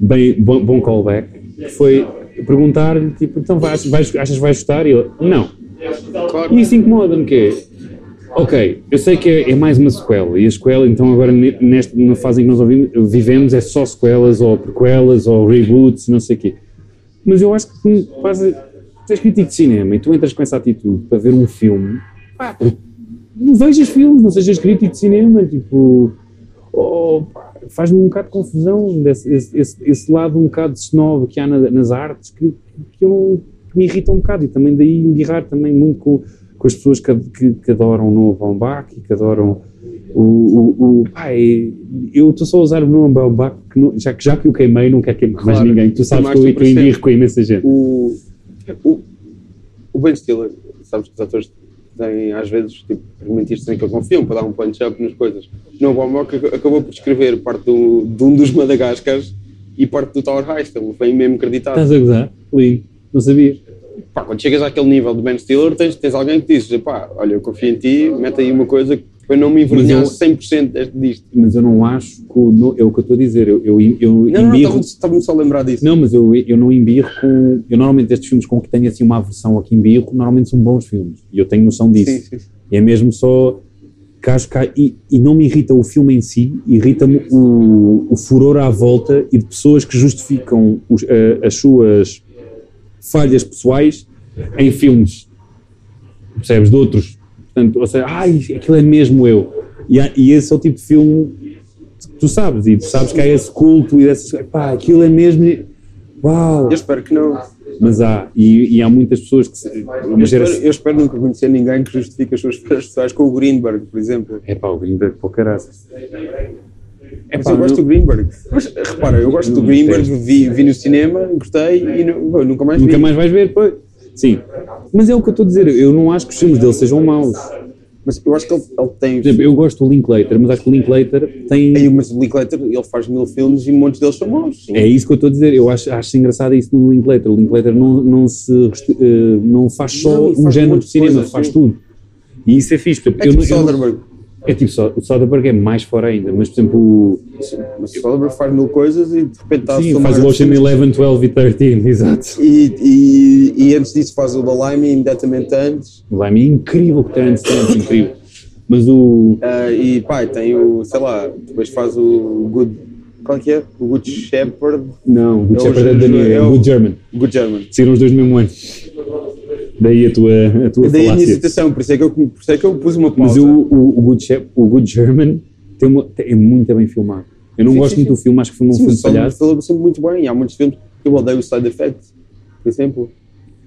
bem, bom, bom callback, que foi perguntar-lhe, tipo, então vais, vais, achas que vais gostar? E ele, não. Claro. E isso incomoda-me, que é, ok, eu sei que é, é mais uma sequela, e a sequela, então agora ne- nesta, na fase em que nós vivemos, é só sequelas, ou prequelas, ou reboots, não sei o quê. Mas eu acho que fazes, tu és crítico de cinema e tu entras com essa atitude para ver um filme, pá, não vejas filmes, não sejas crítico de cinema, tipo, oh, faz-me um bocado de confusão desse, esse, esse, esse lado um bocado de snob que há na- nas artes que, que, eu que me irrita um bocado e também daí embirrar também muito com, com as pessoas que, que, que adoram o Noah Baumbach e que adoram o, o, o é- eu estou só a usar o Noah Baumbach que não- já, que já que o queimei não quero queimar mais Claro, ninguém, tu sabes que eu, eu presente. com imensa gente O, o, o Ben Stiller, sabes que os atores têm, às vezes, tipo, argumentistas em que confiam para dar um punch-up nas coisas. No Baumbach ac- acabou por escrever parte do, de um dos Madagascars e parte do Tower Heist, ele foi mesmo acreditado. estás a gozar? Lindo, não sabia Pá, quando chegas àquele nível de Ben Stiller, tens, tens alguém que diz, pá, olha, eu confio em ti, mete aí uma coisa para eu não me envergonhar Mas 100% deste- disto. mas eu não acho que o, no- é o que eu estou a dizer eu, eu, eu Não, não, embirro estava-me só a lembrar disso. Não, mas eu, eu não embirro com. Eu normalmente estes filmes com que tenho assim uma aversão aqui embirro, normalmente são bons filmes. E eu tenho noção disso. Sim, sim. É mesmo só. Que acho que há- e, e não me irrita o filme em si, irrita-me o, o furor à volta e de pessoas que justificam os- a- as suas falhas pessoais em filmes. Percebes? De outros. Portanto, ou seja, ai, aquilo é mesmo eu. E, há- e esse é o tipo de filme que tu sabes, e tu sabes que há esse culto e essas, pá, aquilo é mesmo. Uau! Eu espero que não. Mas há, e, e há muitas pessoas que. se- Eu espero, eu espero nunca conhecer ninguém que justifique as suas falhas pessoais com o Greenberg, por exemplo. É pá, o Greenberg, pô, caraças. É Mas eu gosto do Greenberg. Mas repara, eu gosto do Greenberg, vi, vi no cinema, gostei e nu- bom, nunca mais Nunca vi. mais vais ver, pois. Sim. Mas é o que eu estou a dizer, eu não acho que os filmes dele sejam maus. Mas eu acho que ele, ele tem. Por exemplo, eu gosto do Linklater, mas acho que o Linklater tem. Aí, mas o Linklater, ele faz mil filmes e muitos deles são sim. É isso que eu estou a dizer. Eu acho, acho engraçado isso no Linklater. O Linklater não, não, se, eh, não faz só Não, um género de cinema, coisas, faz sim. tudo. E isso é fixe. É eu tipo não- eu não- Soderbergh. É tipo, só, o Soderbergh é mais fora ainda, mas por exemplo, o, o Soderbergh faz mil coisas e de repente está a sim, filmar faz o Ocean filmes. 11, 12 e 13, <laughs> exato. E, e, e antes disso faz o da Lime imediatamente antes. O Lime é incrível que tem Stamp, incrível. Mas o. Ah, e pá, tem o, sei lá, depois faz o Good. Qual é que é? O Good Shepherd, Não, o Good É Shepherd é é é o- Good German. Good German. Saíram os dois no mesmo ano. Daí a tua, a tua Daí a minha falácia. hesitação, por isso, é que eu, por isso é que eu pus uma Mas pausa. o, o, o, Good o Good German tem uma- é muito bem filmado. Eu não Sim, gosto sim, muito sim. do filme, acho que foi um Sim, filme mas falhado. falou sempre muito bem. E há muitos filmes que eu odeio o Side Effect, por exemplo.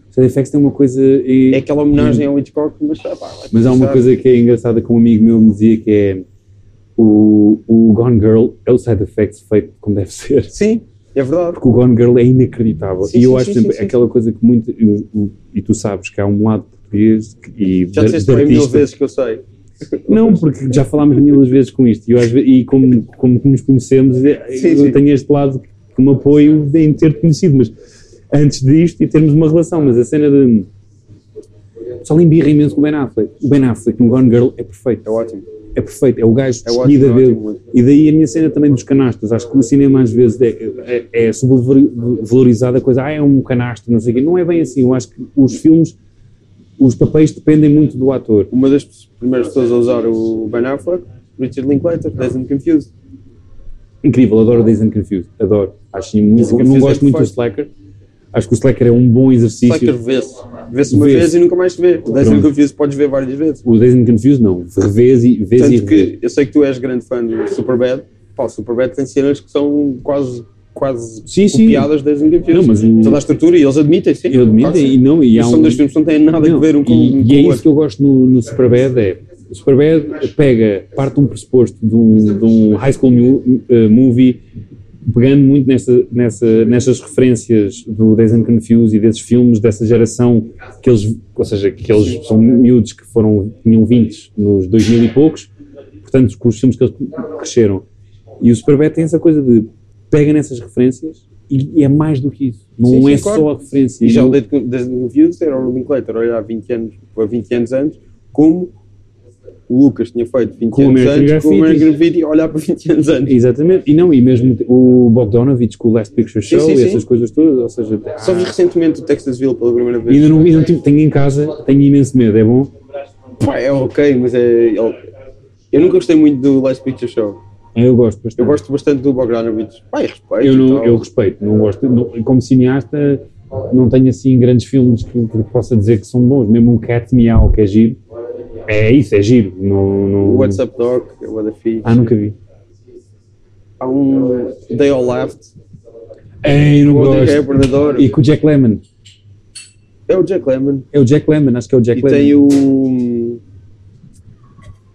Side Effects tem uma coisa. e- É aquela homenagem ao Hitchcock, mas pá, vai mas há uma coisa que é engraçada que um amigo meu me dizia que é o, o Gone Girl é o Side Effects feito como deve ser. Sim, é verdade. Porque o Gone Girl é inacreditável. Sim, e eu sim, acho, sim, sim. aquela coisa que muito. eu- o- e tu sabes que há um lado português e Já disseste bem mil vezes que eu sei. Não, porque já falámos mil vezes com isto. E, eu e como, como nos conhecemos, Sim, eu tenho este lado que me apoio em ter conhecido. Mas antes disto e termos uma relação. Mas a cena de. Só embirra imenso com o Ben Affleck. O Ben Affleck no Gone Girl é perfeito. É ótimo. É perfeito. É o gajo É de ótimo, é ótimo. E daí a minha cena também dos canastros. Acho que o cinema às vezes é, é, é sobrevalorizada a coisa. Ah, é um canastro, não sei o quê. Não é bem assim. Eu acho que os filmes. Os papéis dependem muito do ator. Uma das primeiras pessoas a usar o Ben Affleck, Richard Linklater, Dazed and Confused. Incrível, adoro Days and Confused, adoro. Acho muito, não Confused gosto é muito do. Slacker. Acho que o Slacker é um bom exercício. Slacker vê-se. Vê-se uma Vê-se. vez e nunca mais se vê. O Dazed and. Confused podes ver várias vezes. O Days and Confused não, revês e vês e Tanto revês. que eu sei que tu és grande fã do Superbad. Pá, o Superbad tem cenas que são quase, quase Sim, sim. copiadas Dazed and Confused. Não, Toda a estrutura e eles admitem, sim. Que sim. e não, e há São um... dois filmes não têm nada Não, a ver um com, e, com e é isso que eu gosto no, no Superbad é o Superbad pega, parte de um pressuposto de um, de um high school mu- eh, movie pegando muito nessa, nessa, nessas referências do Days and Confused e desses filmes dessa geração que eles, ou seja, que eles são miúdos que foram, tinham 20 nos 2000 e poucos, portanto com os filmes que eles cresceram. E o Superbad tem essa coisa de pega nessas referências e, e é mais do que isso, não Sim, sim, é claro. só a referência. E já o Dazed and Confused era o Linklater, olha, há 20 anos, há 20 anos antes, como o Lucas tinha feito 20 Com anos antes, com o. American Graffiti, olhar para 20 anos antes. Exatamente, e não, e mesmo o Bogdanovich com o Last Picture Show sim, e sim. essas coisas todas, ou seja, Só vi recentemente o Texasville pela primeira vez. ainda não, ainda não tive, tenho em casa, tenho imenso medo, é bom? Pá, é ok, mas é. ele- Eu nunca gostei muito do Last Picture Show. Eu gosto bastante. Eu gosto bastante do Bogdanovich. E respeito. eu, e não, eu respeito, não gosto, não- como cineasta, não tenho assim grandes filmes que, que possa dizer que são bons, mesmo um Cat Meow que é giro, é isso, é giro, não, não... O What's Up Doc, o What Fish. Ah, nunca vi. Há um They All Laughed. Ei, não gosto. Adoro. E com o Jack Lemmon, É o Jack Lemmon. é o Jack Lemmon, acho que é o Jack E Lemmon. tem o.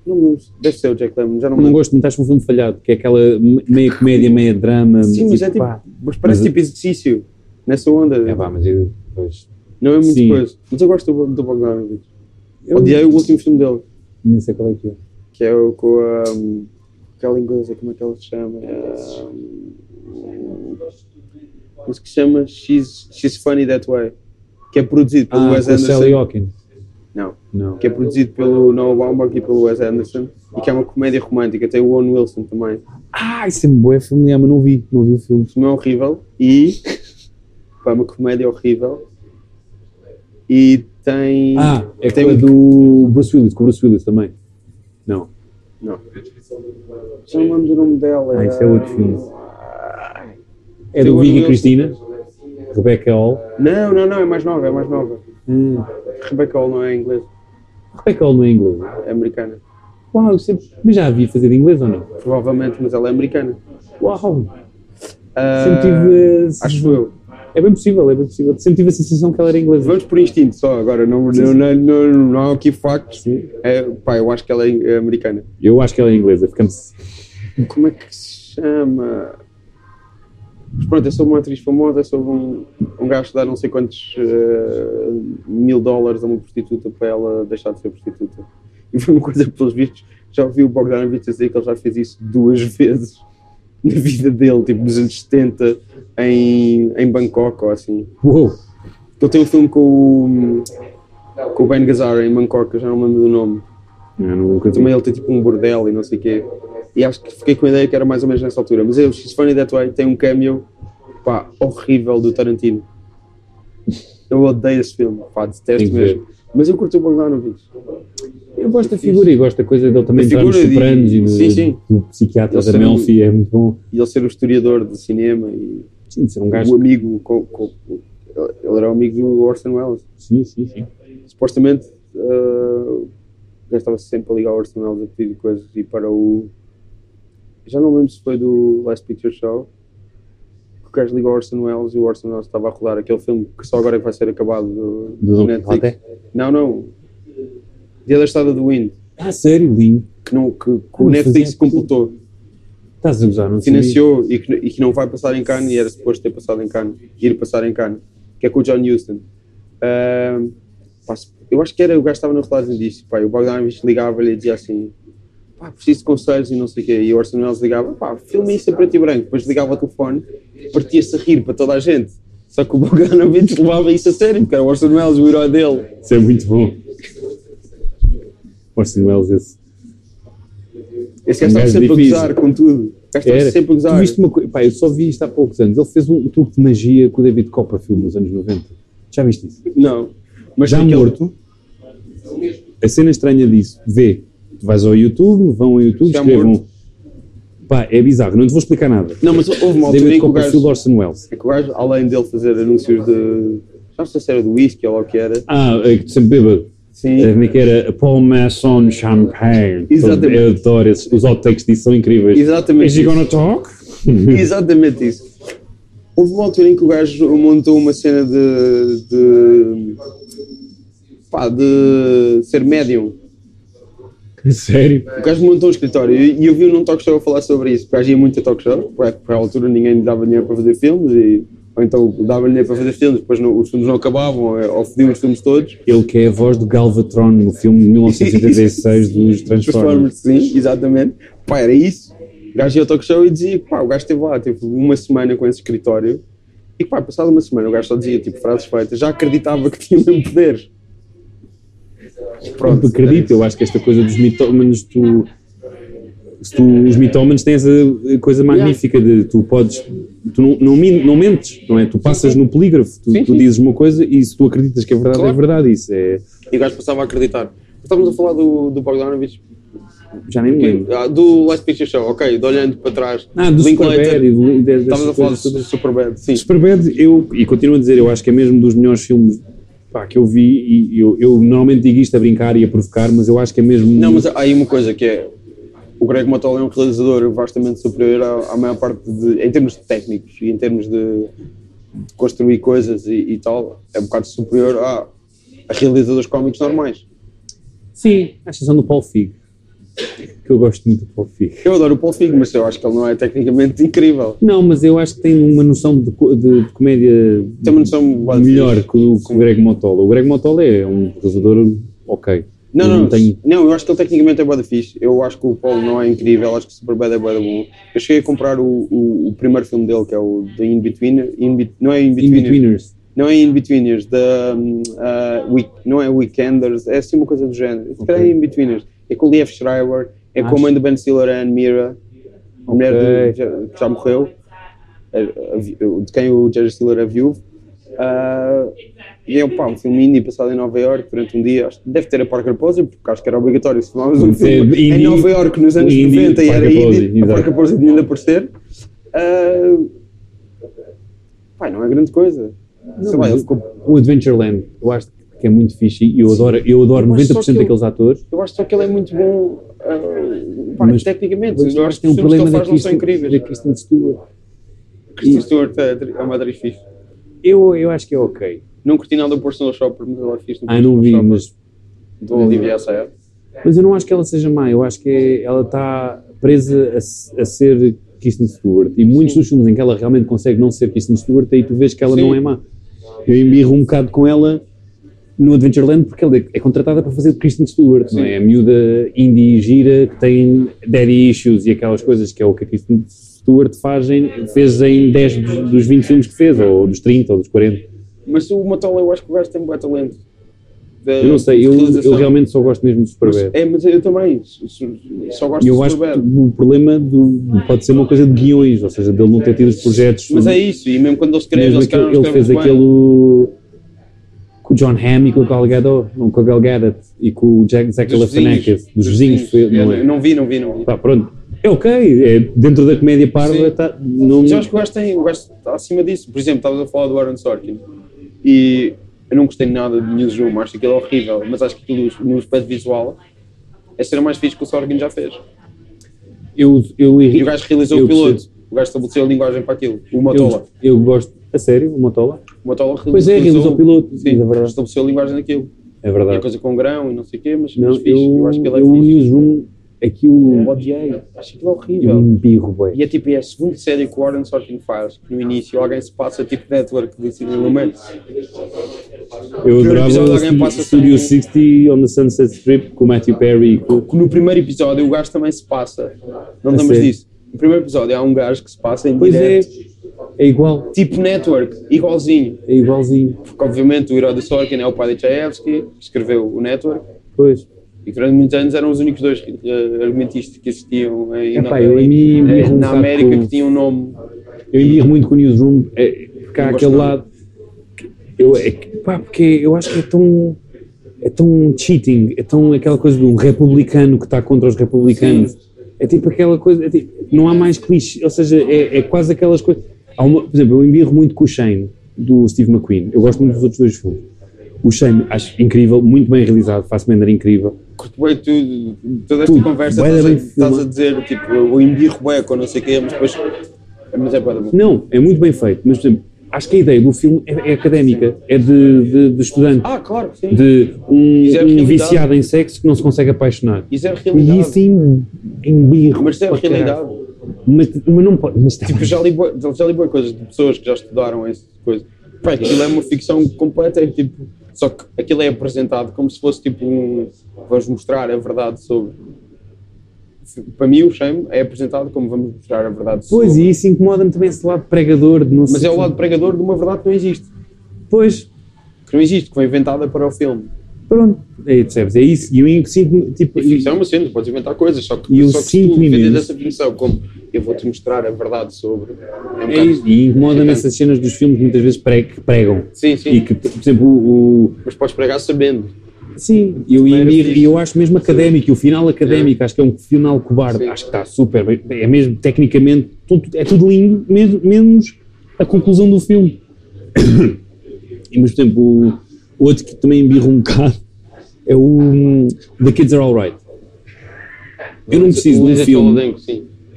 Não, deve ser o Jack Lemmon, já não Não gosto muito, acho um filme falhado, que é aquela me- meia comédia, meia drama. Sim, mas é tipo. pá. Mas parece Mas- tipo exercício. Nessa onda. É pá, mas eu, pois, Não é muita Sim. coisa. Mas eu gosto do, do Bogdanovich. Eu Odiei o último filme dele. nem sei qual é que é. Que é o com a. aquela inglesa, como é que ela se chama? Um, mas que se chama She's, She's Funny That Way. Que é produzido pelo Ah, Wes com a Sally Anderson. Hawkins. Não. Não. Que é produzido pelo Noah Baumbach e pelo Wes Anderson. E que é uma comédia romântica. Tem o Owen Wilson também. Ah, isso é um bom familiar, mas não vi, não vi o filme. O filme é horrível e. <laughs> pá, é uma comédia horrível. E tem. Ah, é tem a do Bruce Willis, com o Bruce Willis também. Não. Não. Já não lembro do nome dela. Ah, isso é outro filme. É do o Vicky. Cristina, Rebecca Hall. Não, não, não, é mais nova, é mais nova. Hum. Rebecca Hall não é inglês, Rebecca Hall não é inglês. é americana. Uau, eu sempre... mas já a vi fazer inglês ou não? Provavelmente, mas ela é americana. Uau, Ah, sempre tive. a- Acho eu. É bem possível, é bem possível. Sempre tive a sensação que ela era inglesa. Vamos por instinto só agora, não, não, não, não, não há aqui factos. É, pá, eu acho que ela é americana. Eu acho que ela é inglesa, ficamos. Como é que se chama? Mas pronto, é sobre uma atriz famosa, é sobre um, um gajo que dá não sei quantos eh, mil dólares a uma prostituta para ela deixar de ser prostituta. E foi uma coisa, pelos vistos, já ouvi o Bogdanovich dizer que ele já fez isso duas <laughs> vezes na vida dele, tipo nos anos 70, em, em Bangkok ou assim. Uou! Ele tem um filme com o, com o Ben Gazzara em Bangkok, eu já não me lembro do nome. Eu nunca vi. Também ele tem tipo um bordel e não sei o quê. E acho que fiquei com a ideia que era mais ou menos nessa altura. Mas eu, She's Funny That Way tem um cameo pá, horrível do Tarantino. Eu odeio esse filme, pá, detesto ver. mesmo. Mas eu curto o Bogdanovich. Eu gosto da figura e gosto da coisa dele também entrar nos figura e- Sopranos e, no- sim, sim. do psiquiatra Ele da Melfi, é muito bom. E ele ser o historiador de cinema e Sim, ser um o gajo. amigo. Com, com- ele era o amigo do Orson Welles. Sim, sim, sim. supostamente uh, o gajo estava sempre a ligar ao Orson Welles a pedir coisas e para o já não lembro se foi do Last Picture Show que o gajo ligou ao Orson Welles e o Orson Welles estava a rodar aquele filme que só agora é vai ser acabado do, Do Don Netflix não, não The Other Side of the Wind Ah, sério, lindo. que, não, que, que Ah, o Netflix completou Estás a gozar, não sei. financiou e que, e que não vai passar em Cannes e era suposto ter passado em Cannes ir passar em Cannes que é com o John Huston. Ahm, pá, eu acho que era o gajo que estava no relatório disso pá, e o Bogdanovich ligava-lhe e dizia assim pá, preciso de conselhos e não sei o quê. E o Orson Welles ligava pá, filme isso em preto e branco. Depois ligava o telefone partia-se a rir para toda a gente. Só que o Bogdanovich levava isso a sério porque era o Orson Welles o herói dele. Isso é muito bom. Orson Welles, esse. esse gajo estava sempre difícil. a gozar com tudo Era. sempre a Tu gozar viste uma coisa, pá, eu só vi isto há poucos anos. Ele fez um truque de magia com o David Copperfield nos anos 90. Já viste isso? não mas Já aquele- morto. A cena estranha disso, vê, tu vais ao YouTube, vão ao YouTube, Já escrevam. morto. Pá, é bizarro, não te vou explicar nada. não mas houve uma altura David em que o Copperfield, Orson Welles. É que o gajo, além dele fazer anúncios de. Já não sei se era do whisky ou o que era. Ah, é que tu sempre bêbado. Sim. Eh, Como é que era? Paul Masson Champagne. Exatamente. Eu adoro esses, os outtakes disso são incríveis. Exatamente. Is he gonna talk? <laughs> <laughs> Exatamente isso. Houve uma altura em que o gajo montou uma cena de. de pá, de ser médium. Sério? O gajo montou um escritório e eu vi num talk show a falar sobre isso. O gajo ia muito a talk show, porque por altura ninguém lhe dava dinheiro para fazer filmes, e, ou então dava dinheiro para fazer filmes, depois não- os filmes não acabavam, ou, ou fodiam os filmes todos. Ele que é a voz do Galvatron no filme de 1986 <laughs> dos Transformers. Transformers, sim, exatamente. Pá, era isso. O gajo ia ao talk show e dizia pá, o gajo esteve lá, teve uma semana com esse escritório e pá, passada uma semana o gajo só dizia tipo frases feitas, já acreditava que tinha mesmo poderes. Pronto, acredito, eu acho que esta coisa dos mitómanos, tu, se tu, os mitómanos têm essa coisa magnífica de tu podes, tu não, não, não mentes, não é? Tu passas no polígrafo, tu, Sim, tu dizes uma coisa e se tu acreditas que é verdade, Claro. é verdade, isso é, E o gajo passava a acreditar. Estávamos a falar do, do Bogdanovich, já nem me lembro. ah, do Last Picture Show, ok, de olhando para trás. Ah, do. Superbad Estávamos a falar todas. do Superbad, sim. Superbad, eu, e continuo a dizer, eu acho que é mesmo dos melhores filmes pá, que eu vi, e eu, eu normalmente digo isto a brincar e a provocar, mas eu acho que é mesmo... Não, mas há aí uma coisa que é. O Greg Mottola é um realizador vastamente superior à, à maior parte de. em termos técnicos e em termos de, de construir coisas e, e tal, é um bocado superior a, a realizadores cómicos normais. Sim, à exceção do Paul Fig, que eu gosto muito do Paul Fig. Eu adoro o Paul Feig, mas eu acho que ele não é tecnicamente incrível. Não, mas eu acho que tem uma noção de, de- de comédia Tem uma noção melhor que o, que o Greg Motola. O Greg Motola é um realizador ok. Não, Eu não, tenho- não, eu acho que ele tecnicamente é bué fixe. Eu acho que o Paul não é incrível, acho que o Superbad é bué bom. Eu cheguei a comprar o, o, o primeiro filme dele, que é o The In-Betweener. In não é In-Betweeners. In-Betweeners. Não é In-Betweeners, um, uh, week, não é Weekenders, é assim uma coisa do género. Se calhar é In-Betweeners. É com o Liev Schreiber, é com a Acho. mãe do Ben Stiller, a Anne Mira, a mulher Ok. de- já, que já morreu, de quem o Jerry Stiller é viúvo. Uh, e é um filme indie passado em Nova York durante um dia. Acho deve ter a Parker Posey, porque acho que era obrigatório se filmavas um filme em indie- Nova York nos anos indie, 90 e era Parker Posey, indie. A. Parker Posey tinha de aparecer. Uh, pá, não é grande coisa. Lá, ele ficou O Adventureland, eu acho que é muito fixe e eu adoro, eu adoro Mas só 90% que eu- daqueles atores. Eu acho só que ele é muito bom uh, pá, Mas- tecnicamente. Mas eu acho que tem um problema não Kristen, da Kristen Stewart. Kristen Stewart é é uma atriz fixe. Eu, eu acho que é ok. Não curti nada do Personal Shopper, mas ela fiz no Ah, não vi, Personal mas, Shopper, do Olivia Assayas. mas eu não acho que ela seja má. Eu acho que é- ela está presa a, a ser Kristen Stewart. E muitos Sim. dos filmes em que ela realmente consegue não ser Kristen Stewart, aí tu vês que ela Sim. não é má. Eu embirro um bocado com ela no Adventureland porque ele é contratada para fazer de Kristen Stewart, não é? A miúda indie gira que tem daddy issues e aquelas coisas que é o que a Kristen Stewart faz em, fez em 10 dos, dos 20 filmes que fez, ou dos 30, ou dos 40. Mas o Matola, eu acho que o gajo tem um talento. Eu não sei, eu, eu realmente só gosto mesmo de Superbad. É, mas eu também. Só gosto eu de acho que Superbad. o problema do, pode ser uma coisa de guiões, ou seja, dele não ter tido os projetos. Mas é isso, e mesmo quando ele escreve, mesmo ele, não ele escreve fez aquele com o John Hamm e com o Gal Gadot, não com a Gal Gadot e com o Jack Zack Dos Galifianakis, dos vizinhos, foi- não é? Não vi, não vi, não vi. Pá, pronto. É ok, é dentro da comédia parva, tá, não, Mas eu acho que o gajo tem, o gajo está acima disso. Por exemplo, estavas a falar do Aaron Sorkin e eu não gostei nada de Newsroom, acho que aquilo é horrível, mas acho que aquilo no aspecto visual é ser mais fixe que o Sorkin já fez. eu, eu, E o gajo realizou o piloto, percebo. o gajo estabeleceu a linguagem para aquilo, o Motola. Eu, eu gosto, a sério, o Motola? O Motola Pois é, realizou o piloto, Sim, é verdade. estabeleceu a linguagem daquilo. É E a verdade. coisa com grão e não sei o quê, mas, Não, mas fixe. eu, Eu, acho que ele é eu, o fixe. Newsroom, aquilo, Odiei, acho aquilo eu horrível. embirro, bem. E é tipo, é a segunda série que o Warren Sorkin faz, que no início alguém se passa tipo network de Lumet. Eu adorava episódio o alguém Stu- passa Studio sem- 60 on the Sunset Strip com o Matthew Perry com... No primeiro episódio o gajo também se passa. Não sério? disso? No primeiro episódio há um gajo que se passa em Pois é, direto, é igual, tipo network, igualzinho. é igualzinho. Porque obviamente o herói do Sorkin é o pai de Chayefsky, que escreveu o network. Pois. E durante muitos anos eram os únicos dois eh, argumentistas que existiam em, Epá, eu em na bocado América com- que tinham um nome. Eu embirro muito com o Newsroom, é, porque há aquele lado... Eu, é, pá, porque eu acho que é tão... É tão cheating, é tão aquela coisa de um republicano que está contra os republicanos. É tipo aquela coisa, é tipo, não há mais clichê, ou seja, é, é quase aquelas coisas. Uma, por exemplo, eu embirro muito com o Shane, do Steve McQueen. Eu gosto muito dos outros dois filmes. O Shane, acho incrível, muito bem realizado, Fassbender incrível. Curto bem tudo, toda esta Tudo. conversa estás, a, bem estás a dizer tipo o embirro bueco ou não sei o quê, mas depois. Mas é para Não, é muito bem feito, mas por exemplo, acho que a ideia do filme é, é académica, é de, de, de estudante. Ah, claro, sim. de um, é a um realidade. viciado em sexo que não se consegue apaixonar. Isso é a E realidade. isso em, em birro. Mas isso é a realidade. Mas, mas não pode. Mas tá Tipo, já li, já li boas coisas de pessoas que já estudaram essa coisa. Pá, aquilo é uma ficção completa, é tipo. Só que aquilo é apresentado como se fosse tipo um. Vamos mostrar a verdade sobre. Para mim, o Shame é apresentado como vamos mostrar a verdade sobre. Pois, e isso incomoda-me também esse lado pregador de não Mas é o lado pregador de uma verdade que não existe. Pois, Que não existe, que foi inventada para o filme. Pronto. Aí, percebes? É isso. E eu sinto tipo. Ficção é uma cena, podes inventar coisas, só que, E só que tu vendes essa ficção como eu vou-te mostrar a verdade sobre. É um É isso. E incomoda-me essas cenas dos filmes que muitas vezes que pregam. Sim, sim. E que, por exemplo, o. Mas podes pregar sabendo. sim, eu, e, eu acho mesmo académico, e o final académico, acho que é um final cobarde, Sim. acho que está super é mesmo tecnicamente, tudo- é tudo lindo, mesmo, menos a conclusão do filme. <coughs> E, mas, por exemplo, outro que também embirra um bocado é o The Kids Are Alright. Eu não preciso de um filme,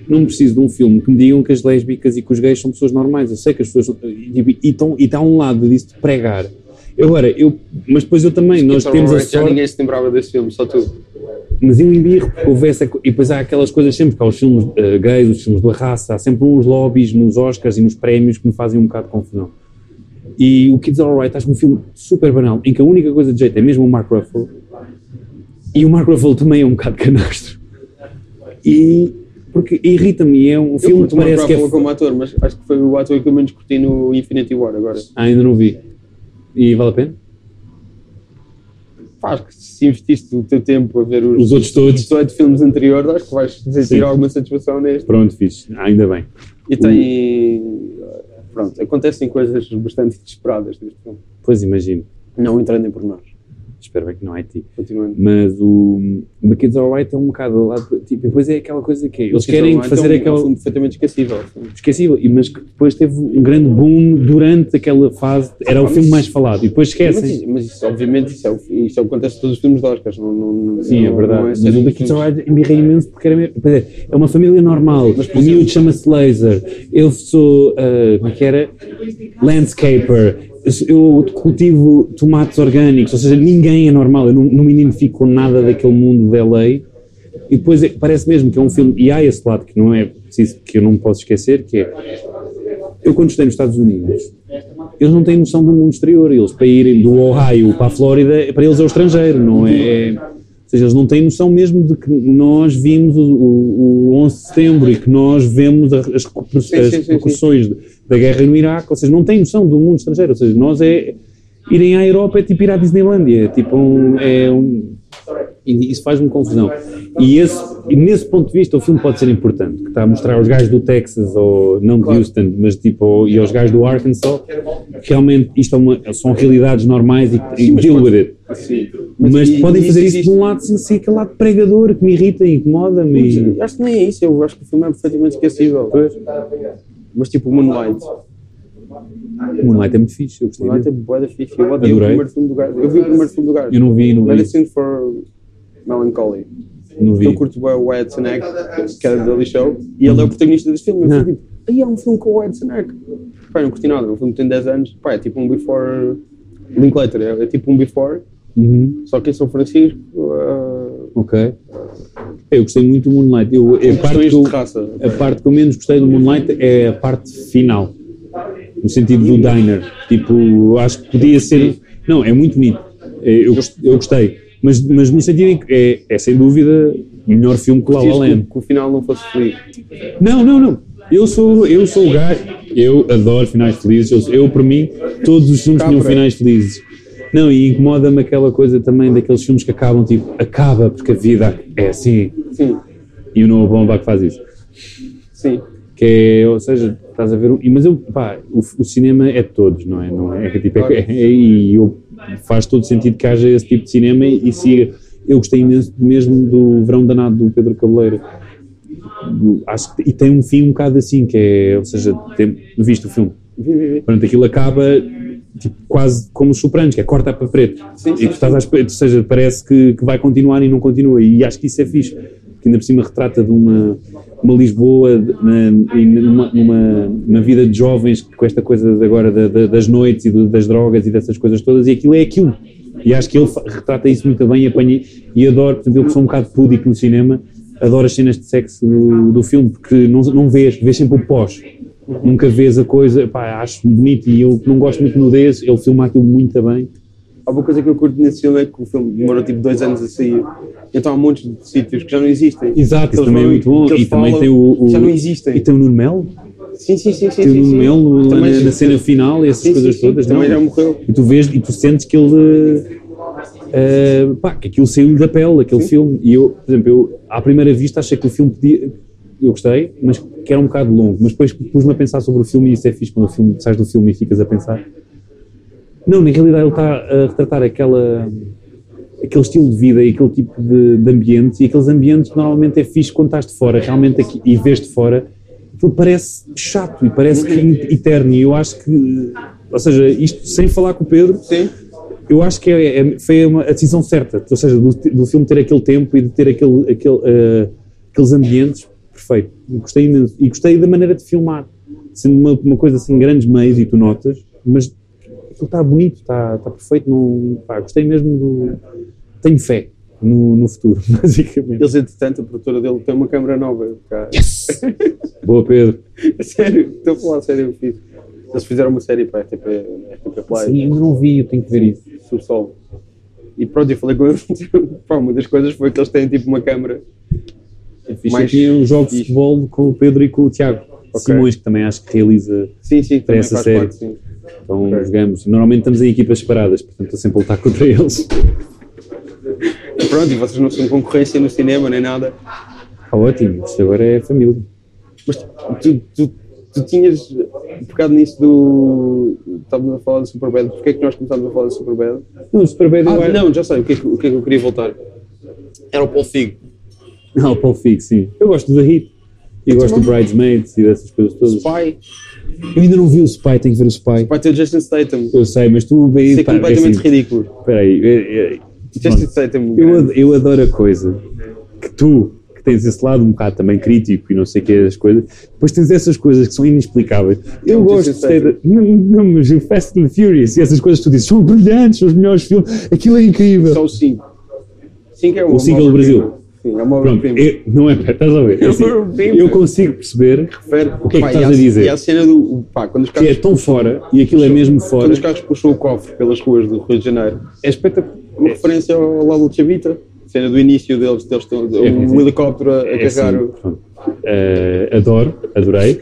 não preciso de um filme que me digam que as lésbicas e que os gays são pessoas normais. Eu sei que as pessoas. são- E, está um lado disso de pregar. Agora, eu, mas depois eu também, nós temos a Já sorte. ninguém se lembrava desse filme, só tu. Mas eu embirro, porque houve essa. E depois há aquelas coisas sempre, que há os filmes eh, gays, os filmes da raça, há sempre uns lobbies nos Oscars e nos prémios que me fazem um bocado de confusão. E o Kids Are Alright acho um filme super banal, em que a única coisa de jeito é mesmo o Mark Ruffalo. E o Mark Ruffalo também é um bocado canastro. E. Porque irrita-me, é um Eu filme que parece que é. Como ator, mas acho que foi o ator que eu menos curti no Infinity War agora. Ah, ainda não vi. E vale a pena? Pá, acho que se investiste o teu tempo a ver os, Os outros todos. os 18 filmes anteriores, acho que vais sentir alguma satisfação neste. Pronto, fixe. Ah, ainda bem. E tem. Pronto, acontecem coisas bastante <laughs> desesperadas neste filme. Pois imagino. Não entrando em pormenores. Espero bem que não é ti. Continuando. Mas o The Kids Are Alright é um bocado lá, tipo, depois é aquela coisa que é, eles querem então, fazer é um aquela filme perfeitamente esquecível. esquecível, e- mas que depois teve um grande boom durante aquela fase, era o Ah, filme mas- mais falado, e depois Mas, esquecem. isso- mas isso, obviamente, isso, é, o- isso é o que acontece todos os filmes de Oscars. Não, não, Sim, é não- verdade. não mas série o The Kids Are. Alright embirrei imenso porque era, é, é uma família normal. O miúdo chama-se Laser. Eu sou, ah, como é que era? Landscaper. Eu, cultivo tomates orgânicos, ou seja, ninguém é normal. Eu não, não me identifico com nada daquele mundo da lei. E depois é- parece mesmo que é um filme, e há esse lado que não é preciso, que eu não posso esquecer, que é, eu quando estudei nos Estados Unidos, eles não têm noção do mundo exterior. Eles, para irem do Ohio para a Flórida, para eles é o estrangeiro, não é? Ou seja, eles não têm noção mesmo de que nós vimos o, o, o 11 de setembro e que nós vemos as, as repercussões da guerra no Iraque. Ou seja, não têm noção do mundo estrangeiro. Ou seja, nós é. Irem à Europa é tipo ir à Disneylandia. É tipo um, é um, e isso faz-me confusão. E, esse, e nesse ponto de vista o filme pode ser importante, que está a mostrar aos gajos do Texas, ou não de Houston, mas tipo, e aos gajos do Arkansas, realmente isto é uma, são realidades normais e, e deal with it. Mas, podem fazer isso de um lado sem ser aquele lado pregador que me irrita e incomoda-me. Acho que nem é isso, eu acho que o filme é perfeitamente esquecível. Mas tipo, Moonlight. Moonlight é muito fixe, eu gostei. Moonlight é boa fixe, eu odeio o primeiro filme do gajo. Eu vi o primeiro filme do gajo. Eu não vi, não vi. Medicine for Melancholy. Não vi. Eu curto bem o Ed Senek, que era do Daily Show, e ele é o protagonista deste filme. Eu fui tipo, aí é um filme com o Ed Senek. Pá, não curti nada, o filme tem 10 anos, pá, é tipo um Before Linklater, é, é tipo um Before, Uhum. só que em São Francisco. Uh, Ok. Eu gostei muito do Moonlight. Eu, a, parte que eu, a parte que eu menos gostei do Moonlight é a parte final. No sentido do diner. Tipo, acho que podia ser. Não, é muito bonito. É, Eu, eu gostei. Mas, mas no sentido em que é, é sem dúvida o melhor filme que La La Land. que, que o final não fosse feliz. Não, não, não. Eu sou, eu sou o gajo. Eu adoro finais felizes. Eu, eu para mim, todos os filmes tinham finais felizes. Não, e incomoda-me aquela coisa também daqueles filmes que acabam tipo, acaba porque a vida é assim. Sim, E o Noah Baumbach faz isso. sim. Que é, ou seja, estás a ver. e- Mas eu, pá, o, o cinema é de todos, não é? Não é, é, tipo, é, é- e eu, faz todo sentido que haja esse tipo de cinema e, e siga. Eu gostei imenso mesmo do Verão Danado do Pedro Cabeleiro. Acho que, e tem um fim um bocado assim, que é, ou seja, tem, viste o filme? Pronto, aquilo acaba tipo, quase como os Sopranos, que é corta para preto. Sim, e sim, tu estás à espera, ou seja, parece que, que vai continuar e não continua. E acho que isso é fixe, que ainda por cima retrata de uma, uma Lisboa na, numa, numa, numa vida de jovens com esta coisa agora da- da- das noites e do- das drogas e dessas coisas todas, e aquilo é aquilo. E acho que ele retrata isso muito bem e apanha, e adoro, por exemplo, eu que sou um bocado púdico no cinema, adoro as cenas de sexo do, do filme, porque não, não vês, vês sempre o pós. Nunca vês a coisa, pá, acho bonito e eu que não gosto muito de nudez, ele filma aquilo muito bem. Há uma coisa que eu curto nesse filme é que o filme demorou tipo dois anos a sair. Então há montes de sítios que já não existem. Exato, isso também é muito bom. E também tem o, o- Já não existem. E tem o Nuno Melo, Sim, sim, sim. sim, tem o sim, Nuno sim. Melo lá na, na cena final e essas Sim, sim, coisas sim, todas. também não. já morreu. E tu vês e tu sentes que ele. eh, pá, que aquilo saiu da pele, aquele filme. E eu, por exemplo, eu, à primeira vista achei que o filme podia. Eu gostei, mas que era um bocado longo. Mas depois pus-me a pensar sobre o filme e isso é fixe quando o filme, sais do filme e ficas a pensar. Não, na realidade ele está a retratar aquela, aquele estilo de vida e aquele tipo de, de ambientes e aqueles ambientes normalmente é fixe quando estás de fora, realmente aqui, e vês de fora, aquilo parece chato e parece que é eterno e eu acho que, ou seja, isto sem falar com o Pedro, Sim. eu acho que é, é- foi uma, a decisão certa, ou seja, do, do filme ter aquele tempo e de ter aquele, aquele, eh, aqueles ambientes, perfeito. Gostei imenso. E gostei da maneira de filmar, sendo uma, uma coisa assim, grandes meios e tu notas, mas aquilo está bonito, está, está perfeito. Não, pá, gostei mesmo do. Tenho fé no, no futuro, <laughs> basicamente. Eles, entretanto, a produtora dele tem uma câmera nova. Cá. <laughs> Boa, Pedro. sério, estou a falar a sério. eu fiz. Eles fizeram uma série para a RTP, RTP Play. Sim, ainda não vi, eu tenho que ver isso. subsolo. E pronto, eu falei com eles. <laughs> Pá, uma das coisas foi que eles têm tipo uma câmara. É fixe Mais aqui um jogo de futebol com o Pedro e com o Tiago. Simões, que também acho que realiza Sim, sim, também essa série. parte, sim. Então Ok. jogamos. Normalmente estamos em equipas separadas, portanto estou sempre a lutar contra eles. Pronto, e vocês não são concorrência no cinema nem nada. Ah, ótimo, isto agora é família. Mas tu, tu, tu tinhas pegado nisso do. Estávamos a falar do Superbad. Porquê é que nós começámos a falar do Superbad? Não, o Superbad Ah, acho- não, já sei. O que, é que, o que é que eu queria voltar? Era o Paul Fig. Não, o Paul Fig, sim. Eu gosto da Hit. E gosto do Bridesmaids e dessas coisas todas. Spy. Eu ainda não vi o Spy, tenho que ver o Spy. Vai ter o Jason Statham. Eu sei, mas tu bem. Isso é é completamente assim, ridículo. Espera aí. é- é- pronto. Statham. Eu, ad- eu adoro a coisa que tu, que tens esse lado um bocado também crítico e não sei o que as coisas, depois tens essas coisas que são inexplicáveis. Eu gosto de ter. Não, não, mas o Fast and the Furious e essas coisas que tu dizes são brilhantes, são os melhores filmes, aquilo é incrível. Só o 5. 5 é O 5 é do Brasil. Sim, é uma Pronto, eu- não é, estás a ver? É Assim, uma obra-prima. eu consigo perceber Refere- o que é que pá, estás e a dizer. E a cena do. Pá, quando os que é tão fora e aquilo é mesmo quando fora, os carros puxam o cofre pelas ruas do Rio de Janeiro, é espetacular. uma referência ao lado do Chavita. Cena do início deles, deles É, o sim. helicóptero a, a É assim, carregar. o- Eh, adoro, adorei.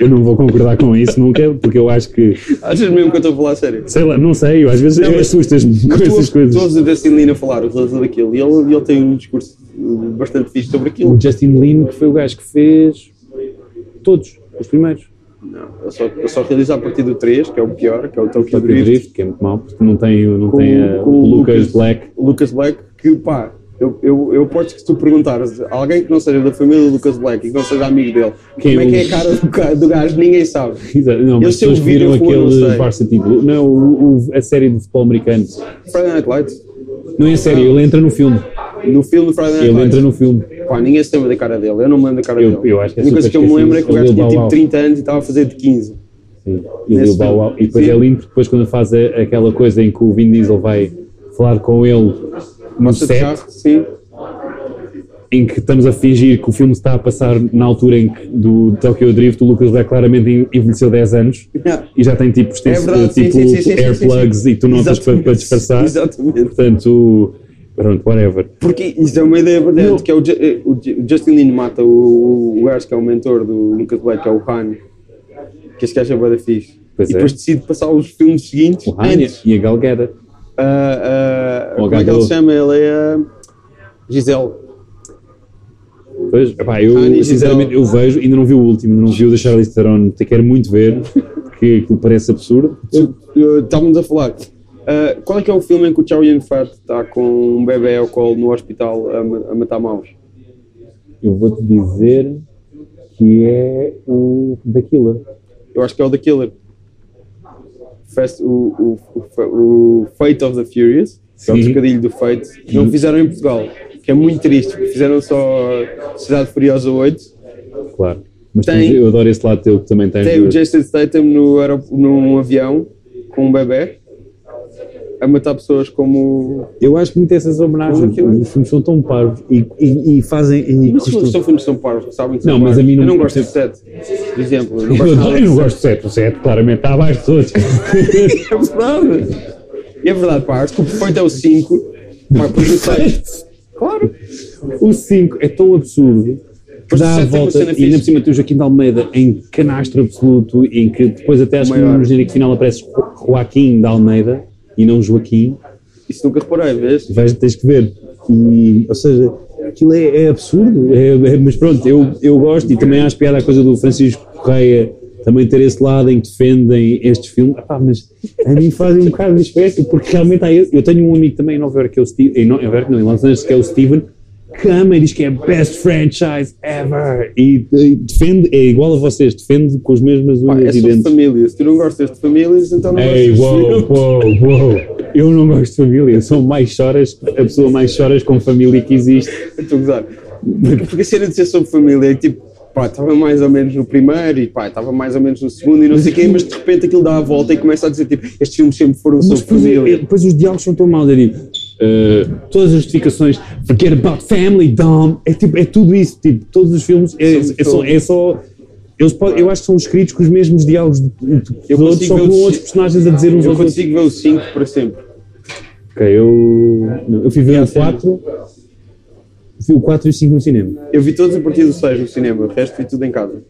Eu não vou concordar com isso nunca, porque eu acho que, Achas mesmo que eu estou a falar sério? sei lá, não sei, eu às vezes Não, mas- assustas-me com tu essas coisas. o Justin Lin a falar, o realizador daquilo, e ele, ele tem um discurso uh, bastante fixe sobre aquilo. O Justin Lin, que foi o gajo que fez todos, os primeiros. Não, ele só, ele só realiza a partir do 3, que é o pior, que é o Tokyo Drift, Drift, que é muito mau, porque não tem, não com, tem a- com o Lucas Black. Lucas Black, que pá, eu, eu, eu aposto que se tu perguntares a alguém que não seja da família do Lucas Black e que não seja amigo dele, Quem como é é que é a cara do, ca- do gajo, ninguém sabe. <laughs> Exato, Não, mas vir viram aquele. Varsity Blue. Não, o- o- a série de futebol americano. Friday Night Lights, Não é série, ele entra no filme. no filme Friday Night Ele Lights, entra no filme. pá, ninguém se lembra da cara dele, eu não me lembro da cara Eu- dele. eu acho que é a única coisa que eu me lembro é que o gajo tinha tipo Bow 30 anos e estava a fazer de 15. Sim. E, o Bow Wow. e depois Sim. é lindo, depois quando faz a- aquela coisa em que o Vin Diesel vai falar com ele no set, sim. em que estamos a fingir que o filme está a passar na altura em que, do Tokyo Drift, o Lucas Black claramente envelheceu 10 anos Yeah. e já tem tipo, É verdade, sim, tipo sim, sim, sim, sim, airplugs e tu notas para, para disfarçar. Exatamente. Portanto, pronto, whatever. Porque isso é uma ideia brilhante, Não. que é o, eh, o Ju- o Justin Lin mata o, o gajo que é o mentor do Lucas Black, que é o Han, que esse gajo é bué fixe. Pois e é. depois decide passar os filmes seguintes O Han antes. e a Gal Gadot. O como é que ele se chama? Ele é a Gisele. Pois, epá, eu Han e sinceramente eu vejo, ainda não vi o último, ainda não vi o da Charlize Theron, te quero muito ver, porque aquilo parece absurdo. Estávamos a falar. Ah, qual é que é o filme em que o Chow Yun-Fat está com um bebê ao colo no hospital a, a matar maus? Eu vou-te dizer que é o The Killer. Eu acho que é o The Killer. Fast, o, o, o, o Fate of the Furious, que é Sim. trocadilho do que não fizeram em Portugal. Que é muito triste, fizeram só Cidade Furiosa 8. Claro. Mas Tem- eu adoro esse lado teu que também tens. Tem o Jason Statham no, aerop- num avião com um bebê a matar pessoas como. Eu acho muito essas homenagens. Como aquilo? Os filmes são tão parvos e, e, e fazem. E Não custam- são filmes que são parvos, sabem que Não, mas parvos. a mim não Eu não gosto de percebe. 7, por exemplo. Eu não Eu, gosto nada adoro- de eu não gosto de 7, o 7 claramente está abaixo de todos. <laughs> É verdade. E é verdade, pá, o perfeito é o 5. Pá, porque o 6. Claro. o 5 é tão absurdo que dá a uma volta e ainda por cima tem o Joaquim de Almeida em canastro absoluto, em que depois até acho que no genérico final aparece Jo- Joaquim de Almeida e não Joaquim. Isso nunca reparei, vês? Vais, tens que ver. E, ou seja, aquilo é, é absurdo. É, é- mas pronto, eu, eu gosto e também acho piada a coisa do Francisco Correia também ter esse lado em que defendem estes filmes. Ah, mas a mim fazem um bocado de espécie, porque realmente há eu tenho um amigo também em Nova York, que é o Steve, em Nova York, não, em Los Angeles, que é o Steven, que ama e diz que é best franchise ever. E, e defende, é igual a vocês, defende com as mesmas Pá, é unhas e dentes. família. Se tu não gostas de famílias, então não Ei, gostas uou, de filmes. uou, uou. Eu não gosto de família, sou mais choras, a pessoa mais choras com família que existe. <laughs> Estou a gozar. Porque, porque a cena de ser sobre família é tipo, pá, estava mais ou menos no primeiro e pá, estava mais ou menos no segundo e não sei quê, mas de repente aquilo dá a volta e começa a dizer tipo, estes filmes sempre foram sobre depois, família. depois os diálogos são tão maus, é tipo, eh, todas as justificações, forget about family, Dom, é, tipo, é tudo isso, tipo, todos os filmes, é, São- é só, é só- eles podem, eu acho que são escritos com os mesmos diálogos de, de, Eu consigo só com outros personagens a dizer uns Eu aos outros. consigo ver o 5 para sempre. Ok, eu, não, eu fui ver o sim. 4, vi o 4 e o 5 no cinema. Eu vi todos a partir do 6 no cinema, o resto vi tudo em casa.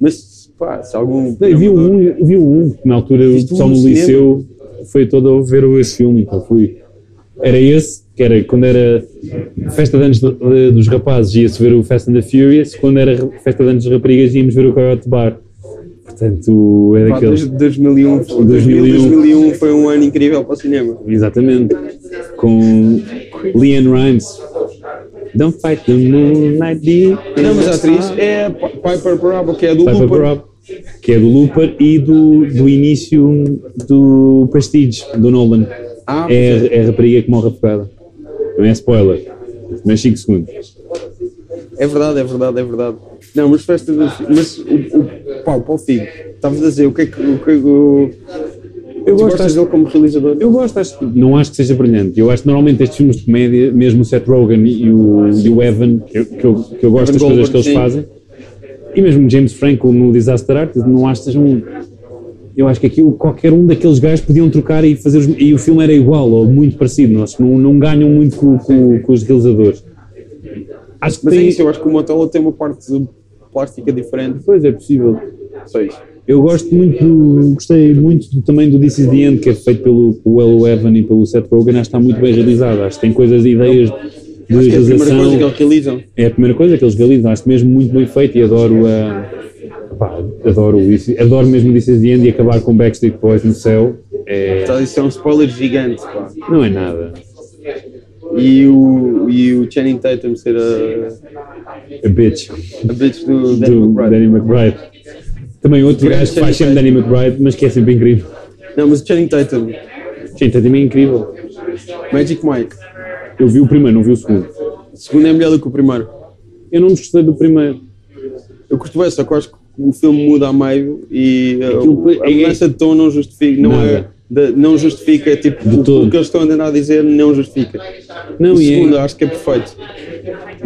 Mas pá, se algum. Não, eu vi o 1, eu vi o 1, porque na altura o Viste o pessoal um no no liceu foi todo a ver esse filme, então fui. Era esse, que era quando era festa de anos de- de- dos rapazes ia-se ver o Fast and the Furious, quando era festa de anos das raparigas íamos ver o Coyote Bar. Portanto, é Pá, daqueles. desde 2001, 2000, 2001 foi um ano incrível para o cinema. Exatamente. Com Leanne Rimes. Don't fight the moonlight deep. Não, mas a atriz é Piper Parable, que é do Piper Looper. Que é do Looper e do, do início do Prestige, do Nolan. Ah, é, é a rapariga que morre afogada. Não é spoiler, mas 5 segundos. É verdade, é verdade, é verdade. Não, mas festa do, mas o, o, pá, o Paulo Figo, estavas a dizer o que é que o, que- o, Eu gosto, acho, dele como realizador? eu gosto, acho, não acho que seja brilhante. Eu acho que normalmente estes filmes de comédia, mesmo o Seth Rogen e o, e o Evan, que eu, que eu, que eu gosto Evan das coisas que eles Goldberg, sim. fazem, e mesmo James Franco no Disaster Artist, não acho que sejam. Eu acho que aquilo, qualquer um daqueles gajos podiam trocar e fazer os, e o filme era igual ou muito parecido. Acho que não, não ganham muito com, com- com os realizadores. Acho que Mas é tem, isso, eu acho que o Motella tem uma parte plástica diferente. Pois é possível. Isso. Eu gosto muito, gostei muito do- também do This Is The End, que é feito pelo, pelo Evan e pelo Seth Rogen, acho que está muito bem realizado, acho que tem coisas, ideias de Acho que é a primeira realização, coisa que eles realizam. é a primeira coisa que eles realizam, acho mesmo muito bem feito e adoro a, pá, adoro isso, adoro mesmo o This Is The End e acabar com Backstreet Boys no céu, é, Tá, Isso é um spoiler gigante, pá. não é nada, E o, e o Channing Tatum ser a, a bitch a bitch do Danny do McBride. Danny McBride. Também outro gajo que faz Channing sempre Danny McBride, mas que é sempre incrível. Não, mas o Channing Tatum, Gente, também é incrível. Magic Mike. Eu vi o primeiro, não vi o segundo. O segundo é melhor do que o primeiro. Eu não gostei do primeiro. Eu curto bem, só que acho que o filme muda a meio e uh, Aquilo a é- mudança de tom não justifica, não é, Nada. de- não justifica, tipo, o, o que eles estão a tentar dizer não justifica. Não, o é- segundo eu acho que é perfeito.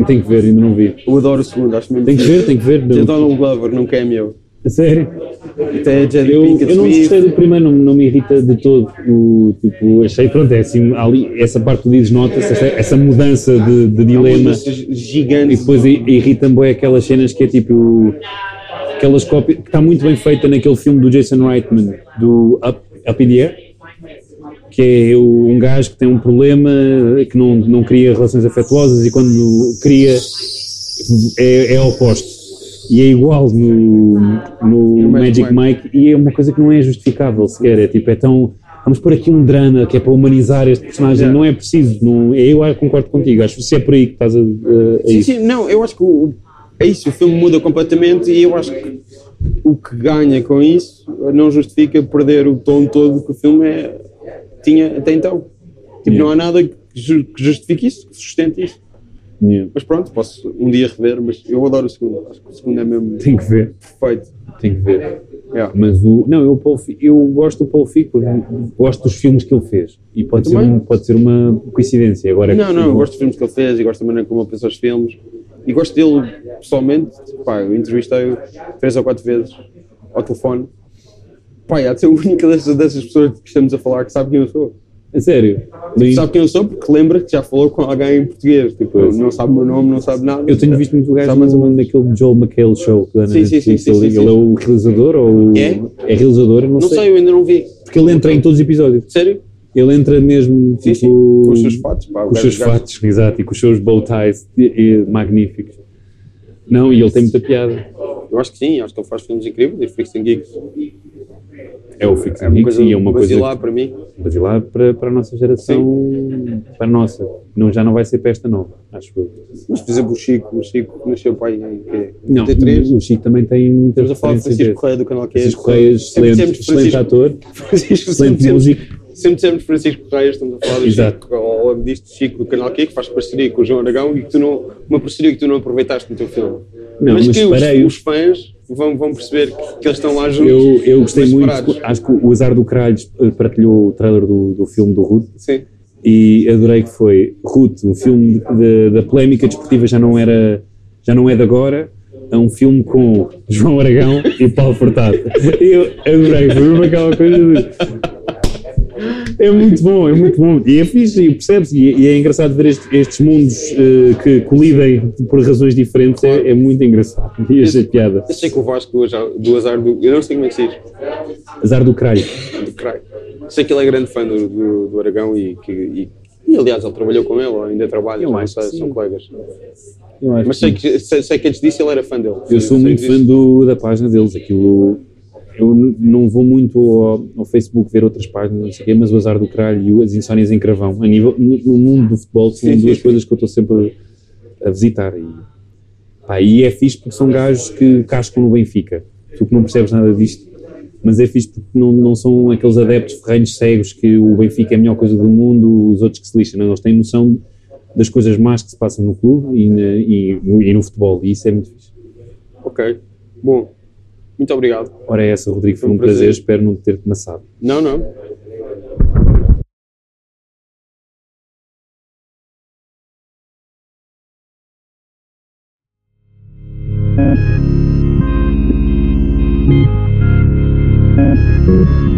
Tem que ver, ainda não vi. Eu adoro o segundo, acho mesmo Tem que ver, tem que ver. Tem Não. Donald Glover num cameo. A sério? Jada Eu, Pinkett eu não gostei do primeiro, não, não me irrita de todo. O, tipo, achei, pronto, é assim, ali, essa parte tu dizes, essa, essa mudança de, de dilema. E depois i- irritam-me bué aquelas cenas que é tipo. Aquelas cópias. que está muito bem feita naquele filme do Jason Reitman, do Up, Up in the Air. Que é um gajo que tem um problema, que não, não cria relações afetuosas e quando cria é, é oposto. E é igual no, no Magic Mike e é uma coisa que não é justificável sequer. É tipo, é tão. Vamos pôr aqui um drama que é para humanizar este personagem. Yeah. Não é preciso. Não, eu concordo contigo. Acho que se é por aí que estás a, a, a Sim, isso. sim, não, eu acho que o, é isso, o filme muda completamente e eu acho que o que ganha com isso não justifica perder o tom todo que o filme é, tinha até então. Tipo, Yeah. não há nada que, ju- que justifique isso, que sustente isso. Yeah. Mas pronto, posso um dia rever, mas eu adoro o segundo. Acho que o segundo é mesmo Tem que ver. perfeito. Tem que ver. Yeah. Mas o. Não, eu, o Paul Fi- eu gosto do Paul Fico, gosto dos filmes que ele fez. E pode, Eu ser, um- pode ser uma coincidência. Agora, Não, não, eu gosto dos filmes que ele fez e gosto da maneira como ele pensa os filmes. E gosto dele pessoalmente. Pá, eu entrevistei-o três ou quatro vezes ao telefone. Pá, há de ser a única <laughs> dessas, dessas pessoas que estamos a falar que sabe quem eu sou. A sério. Lindo. Sabe quem eu sou porque lembra que já falou com alguém em português. Tipo, Pois. não sabe o meu nome, não sabe nada. Eu tenho visto muito gajo mais ou no, menos. naquele Joel McHale show que dá na Sim, sim, sim, sim, ele, sim, sim. é o realizador ou. É? É realizador, não, Não sei, eu ainda não vi. Porque ele entra em todos os episódios. Sério? Ele entra mesmo Sim, tipo, sim. Com os seus fatos. Pá, com os seus fatos, exato, e com os seus bow ties e- e magníficos. Não, e ele tem muita piada. Eu acho que sim, acho que ele faz filmes incríveis e Freaks and Geeks. É o Fix É uma coisa e é uma coisa basilar para mim. basilar para, para a nossa geração, para a nossa. Não, já não vai ser para esta nova, acho eu. Mas, por exemplo, o Chico, o Chico nasceu aí em quê? Não, 33. o Chico também tem muitas Estamos a falar de. Francisco. Correia do canal que é. Francisco Correia, Sempre excelente, excelente Francisco- ator, <laughs> Francisco, sempre excelente dizemos, músico. sempre dizemos Francisco Correia, estamos a falar do Exato. Chico, ou, disto Chico do canal Q, que faz parceria com o João Aragão e que tu não, uma parceria que tu não aproveitaste no teu filme. Não, mas mas que os, os fãs vão, vão perceber que, que eles estão lá juntos. Eu, eu gostei muito, acho que o Azar do Caralho eh, partilhou o trailer do, do filme do Ruth Sim. e adorei que foi Ruth, um filme da polémica desportiva já não era já não é de agora, é um filme com João Aragão e Paulo Furtado. <laughs> Eu adorei, foi mesmo aquela coisa de... É muito bom, é muito bom. E é fixe, e percebes? E, e é engraçado ver este- estes mundos eh, que colidem por razões diferentes, é, é muito engraçado. E achei piada. Sei que o Vasco do azar, do azar do. Eu não sei como é que se diz. Azar do Caralho. Do caralho. Sei que ele é grande fã do, do, do Aragão e que. E, e, aliás, ele trabalhou com ele, ou ainda trabalha, Eu acho sei, são colegas. Eu acho Mas sei que, sei, sei que antes disso ele era fã dele. Eu sou muito fã do, da página deles. Aquilo. Eu não vou muito ao, ao Facebook ver outras páginas, não sei o quê, mas o Azar do Caralho e as Insónias em Cravão, a nível, no, no mundo do futebol, são sim, duas sim. coisas que eu estou sempre a, a visitar. E, pá, e é fixe porque são gajos que cascam no Benfica. Tu que não percebes nada disto, mas é fixe porque não, não são aqueles adeptos ferrenhos cegos que o Benfica é a melhor coisa do mundo, os outros que se lixam. Não, eles têm noção das coisas más que se passam no clube e, na- e no, e no futebol, e isso é muito fixe. Ok. Bom, muito obrigado. Ora, é essa, Rodrigo, foi um, um prazer. prazer. Espero não ter-te maçado. Não, não. Thank